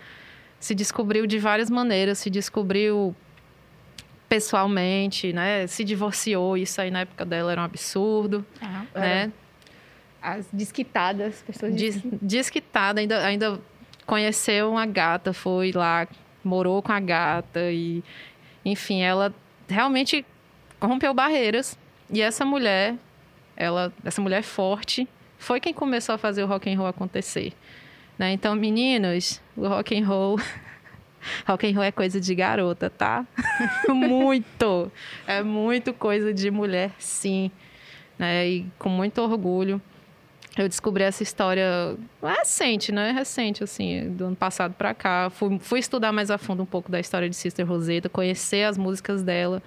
se descobriu de várias maneiras, se descobriu pessoalmente, né? Se divorciou, isso aí na época dela era um absurdo, ah, né?
As desquitadas, pessoas
Des, desquitada, ainda, ainda conheceu uma gata, foi lá, morou com a gata e, enfim, ela realmente rompeu barreiras. E essa mulher, ela, essa mulher forte, foi quem começou a fazer o rock and roll acontecer. Né? Então, meninos, o rock and roll Rock and roll é coisa de garota, tá? muito! É muito coisa de mulher, sim. Né? E com muito orgulho. Eu descobri essa história recente, né? Recente, assim, do ano passado para cá. Fui, fui estudar mais a fundo um pouco da história de Sister Rosetta, conhecer as músicas dela,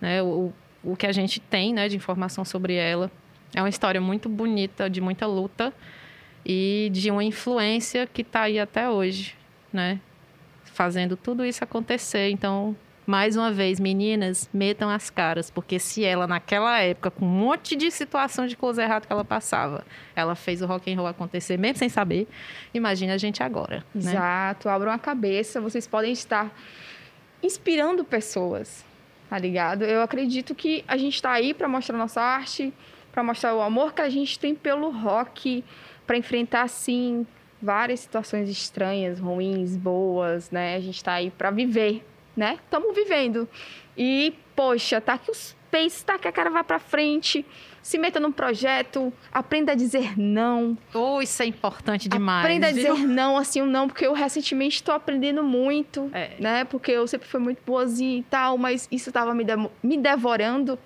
né? O, o que a gente tem, né, de informação sobre ela. É uma história muito bonita, de muita luta e de uma influência que está aí até hoje, né? Fazendo tudo isso acontecer. Então, mais uma vez, meninas, metam as caras, porque se ela naquela época, com um monte de situação de coisa errada que ela passava, ela fez o rock and roll acontecer mesmo sem saber, imagina a gente agora.
Né? Exato, abram a cabeça, vocês podem estar inspirando pessoas, tá ligado? Eu acredito que a gente está aí para mostrar nossa arte, para mostrar o amor que a gente tem pelo rock, para enfrentar assim várias situações estranhas, ruins, boas, né? A gente está aí para viver, né? Estamos vivendo. E, poxa, tá aqui os peixes, tá que a cara vai para frente, se meta num projeto, aprenda a dizer não.
Oh, isso é importante demais.
Aprenda viu? a dizer não, assim, um não, porque eu recentemente estou aprendendo muito, é. né? Porque eu sempre fui muito boazinha e tal, mas isso estava me, de me devorando.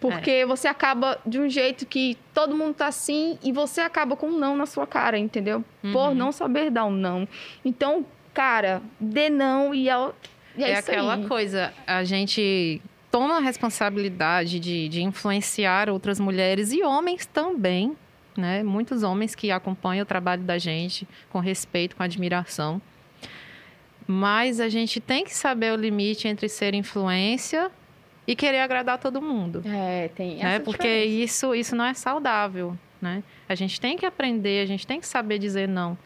Porque é. você acaba de um jeito que todo mundo tá assim e você acaba com um não na sua cara, entendeu? Uhum. Por não saber dar um não. Então, cara, dê não e é,
e é, é aquela aí. coisa, a gente toma a responsabilidade de, de influenciar outras mulheres e homens também, né? Muitos homens que acompanham o trabalho da gente com respeito, com admiração. Mas a gente tem que saber o limite entre ser influência e querer agradar todo mundo.
É, tem essa
né? Porque isso, isso não é saudável, né? A gente tem que aprender, a gente tem que saber dizer não.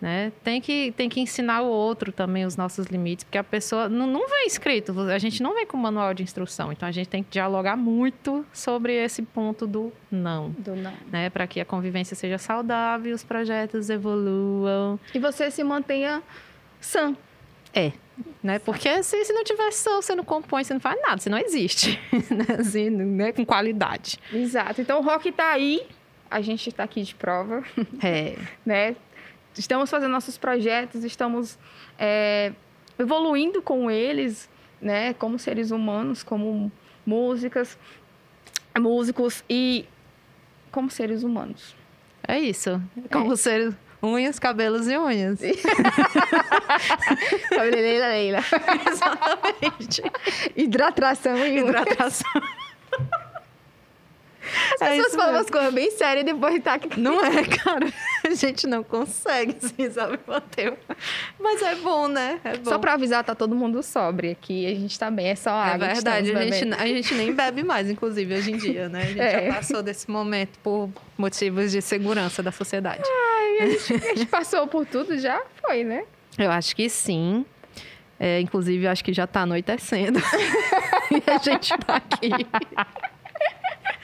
né? Tem que, tem que ensinar o outro também os nossos limites, porque a pessoa não, não vem escrito, a gente não vem com manual de instrução, então a gente tem que dialogar muito sobre esse ponto do não.
Do não.
Né? Para que a convivência seja saudável, os projetos evoluam.
E você se mantenha sã.
É. Né? Porque se, se não tiver sã, você não compõe, você não faz nada, você não existe. né? Assim, né? Com qualidade.
Exato. Então o rock está aí, a gente está aqui de prova.
É.
né? estamos fazendo nossos projetos, estamos é, evoluindo com eles, né, como seres humanos, como músicas, músicos e como seres humanos.
É isso. Como é. seres unhas, cabelos e unhas.
Cabeleireira Leila.
Exatamente.
Hidratação e
hidratação.
As é pessoas falam umas coisas bem sérias e depois tá aqui.
Não é, cara. A gente não consegue, assim, sabe, manter. Mas é bom, né? É bom.
Só pra avisar, tá todo mundo sobre aqui. A gente tá bem, é só
é água. É verdade, a gente, a gente nem bebe mais, inclusive, hoje em dia, né? A gente é. já passou desse momento por motivos de segurança da sociedade.
Ai, a gente, a gente passou por tudo já? Foi, né?
Eu acho que sim. É, inclusive, acho que já tá anoitecendo. e a gente tá aqui.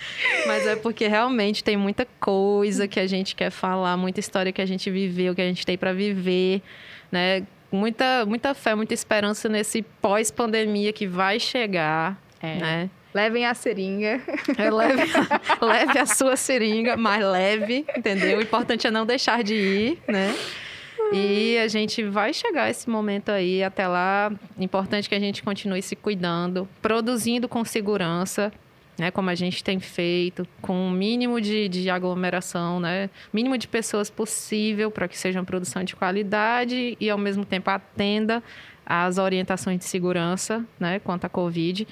Mas é porque realmente tem muita coisa que a gente quer falar, muita história que a gente viveu, que a gente tem para viver, né? Muita, muita fé, muita esperança nesse pós-pandemia que vai chegar, é. né?
Levem a seringa.
É, leve, leve a sua seringa, mais leve, entendeu? O importante é não deixar de ir, né? E a gente vai chegar esse momento aí. Até lá, importante que a gente continue se cuidando, produzindo com segurança, né, como a gente tem feito, com o mínimo de, de aglomeração, né, mínimo de pessoas possível para que seja uma produção de qualidade e, ao mesmo tempo, atenda às orientações de segurança né, quanto à Covid.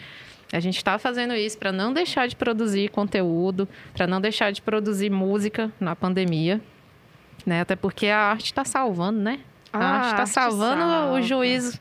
A gente está fazendo isso para não deixar de produzir conteúdo, para não deixar de produzir música na pandemia, né? Até porque a arte está salvando, né? A arte está salvando salva. o juízo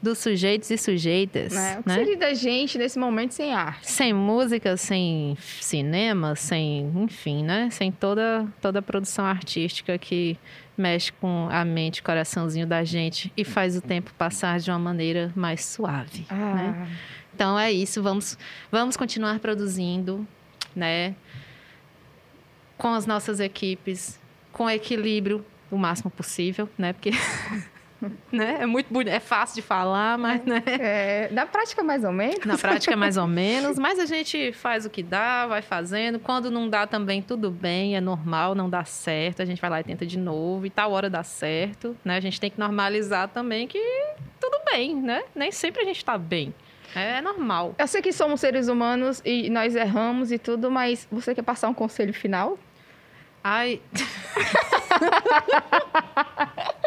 dos sujeitos e sujeitas.
Né? O que né? seria da gente nesse momento sem arte?
Sem música, sem cinema, sem, enfim, né? Sem toda, toda a produção artística que mexe com a mente, coraçãozinho da gente e faz o tempo passar de uma maneira mais suave. Ah. Né? Então é isso, vamos, vamos continuar produzindo, né? Com as nossas equipes, com equilíbrio o máximo possível, né? Porque né? É muito bonito, é fácil de falar, mas né?
É, na prática mais ou menos.
Na prática mais ou menos, mas a gente faz o que dá, vai fazendo. Quando não dá também tudo bem, é normal, não dá certo, a gente vai lá e tenta de novo e tal hora dá certo, né? A gente tem que normalizar também que tudo bem, né? Nem sempre a gente está bem. É normal.
Eu sei que somos seres humanos e nós erramos e tudo, mas você quer passar um conselho final?
Ai.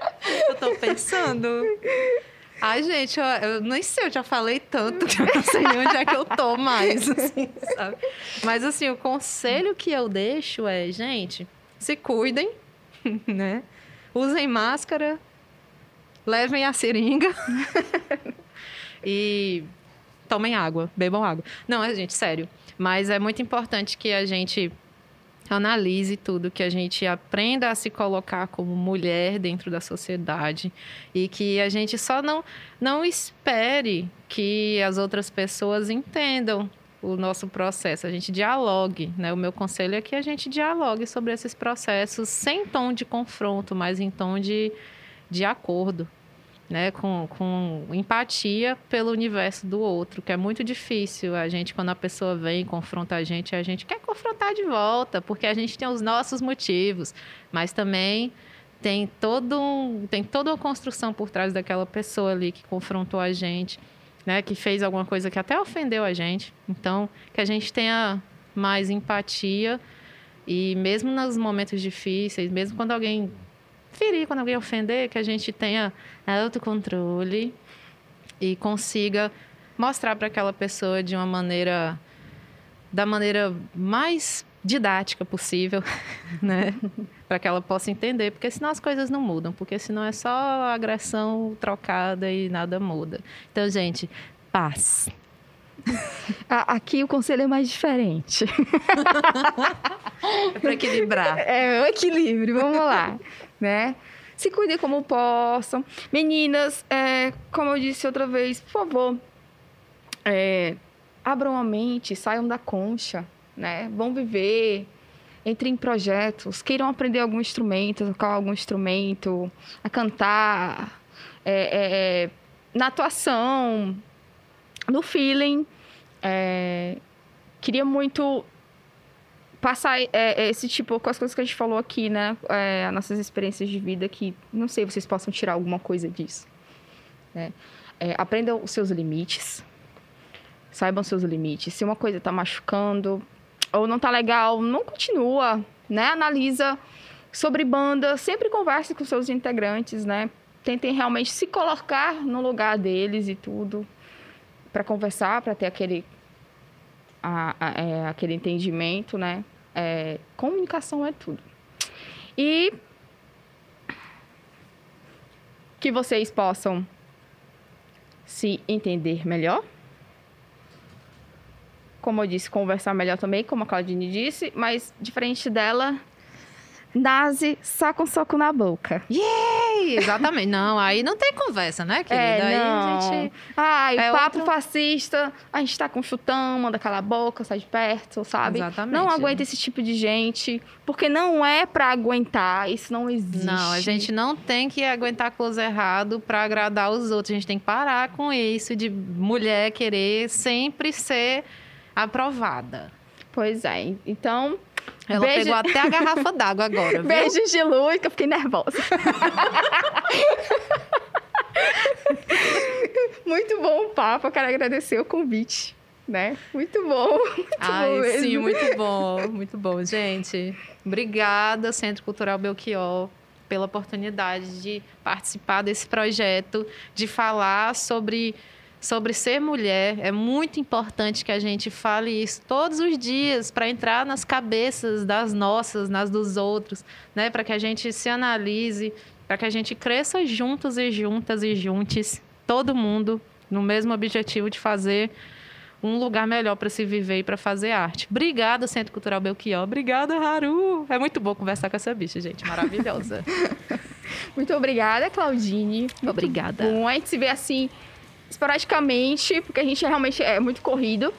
eu tô pensando. Ai, gente, eu, eu nem sei, eu já falei tanto que eu não sei onde é que eu tô mais, assim, sabe? Mas, assim, o conselho que eu deixo é, gente, se cuidem, né? Usem máscara, levem a seringa e tomem água, bebam água. Não, é, gente, sério. Mas é muito importante que a gente analise tudo, que a gente aprenda a se colocar como mulher dentro da sociedade e que a gente só não, não espere que as outras pessoas entendam o nosso processo, a gente dialogue, né? O meu conselho é que a gente dialogue sobre esses processos sem tom de confronto, mas em tom de, de acordo, né, com, com empatia pelo universo do outro, que é muito difícil. A gente, quando a pessoa vem e confronta a gente, a gente quer confrontar de volta, porque a gente tem os nossos motivos, mas também tem, todo um, tem toda uma construção por trás daquela pessoa ali que confrontou a gente, né, que fez alguma coisa que até ofendeu a gente. Então, que a gente tenha mais empatia e mesmo nos momentos difíceis, mesmo quando alguém ferir, quando alguém ofender, que a gente tenha autocontrole e consiga mostrar para aquela pessoa de uma maneira da maneira mais didática possível, né? para que ela possa entender, porque senão as coisas não mudam, porque senão é só agressão trocada e nada muda. Então, gente, paz.
Aqui o conselho é mais diferente.
é para equilibrar.
É o equilíbrio, vamos lá, né? se cuidem como possam. Meninas, é, como eu disse outra vez, por favor, é, abram a mente, saiam da concha, né? Vão viver, entrem em projetos, queiram aprender algum instrumento, tocar algum instrumento, a cantar, é, é, é na atuação, no feeling. É, queria muito passar é, é, esse tipo, com as coisas que a gente falou aqui, né? É, as nossas experiências de vida, que não sei, vocês possam tirar alguma coisa disso. Né? É, aprendam os seus limites. Saibam seus limites. Se uma coisa está machucando ou não está legal, não continua, né? Analisa sobre banda, sempre converse com seus integrantes, né? Tentem realmente se colocar no lugar deles e tudo para conversar, para ter aquele a, a, é, aquele entendimento, né? É, comunicação é tudo. E que vocês possam se entender melhor. Como eu disse, conversar melhor também, como a Claudine disse, mas diferente dela, Nazi só com soco na boca.
Yay! Exatamente. Não, aí não tem conversa, né, querida?
É,
aí
não.
a gente.
Ai,
É
papo
outro-
fascista, a gente tá com chutão, manda calar a boca, sai de perto, sabe?
Exatamente.
Não aguenta esse tipo de gente, porque não é pra aguentar, isso não existe.
Não, a gente não tem que aguentar coisa errada pra agradar os outros. A gente tem que parar com isso de mulher querer sempre ser aprovada.
Pois é, então...
Ela
beijo-
pegou até a garrafa d'água agora, viu?
Beijos de luz, que eu fiquei nervosa. muito bom o papo, eu quero agradecer o convite, né? Muito bom, muito bom
Ai,
mesmo.
sim, muito bom, muito bom, gente. Obrigada, Centro Cultural Belchior, pela oportunidade de participar desse projeto, de falar sobre, sobre ser mulher. É muito importante que a gente fale isso todos os dias para entrar nas cabeças das nossas, nas dos outros, né? Para que a gente se analise, para que a gente cresça juntos e juntas e juntes, todo mundo no mesmo objetivo de fazer um lugar melhor para se viver e para fazer arte. Obrigada, Centro Cultural Belchior. Obrigada, Haru. É muito bom conversar com essa bicha, gente. Maravilhosa.
Muito obrigada, Claudine. Muito
Obrigada.
Bom, a gente se vê assim esporadicamente, porque a gente realmente é muito corrido.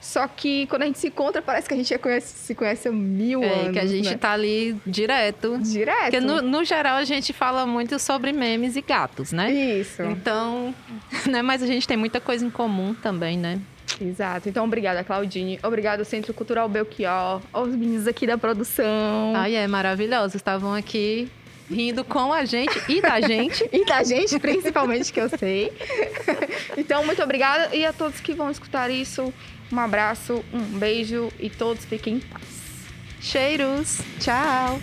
Só que quando a gente se encontra, parece que a gente já conhece- se conhece há mil
É,
anos.
que a gente
né?
tá ali direto.
Direto.
Porque, no, no geral, a gente fala muito sobre memes e gatos, né?
Isso.
Então, né? Mas a gente tem muita coisa em comum também, né?
Exato. Então, obrigada, Claudine. Obrigado, Centro Cultural Belchior. Aos meninos aqui da produção.
Ai, é maravilhoso. Estavam aqui rindo com a gente e da gente.
E da gente, principalmente, que eu sei. então, muito obrigada. E a todos que vão escutar isso, um abraço, um beijo e todos fiquem em paz.
Cheiros. Tchau.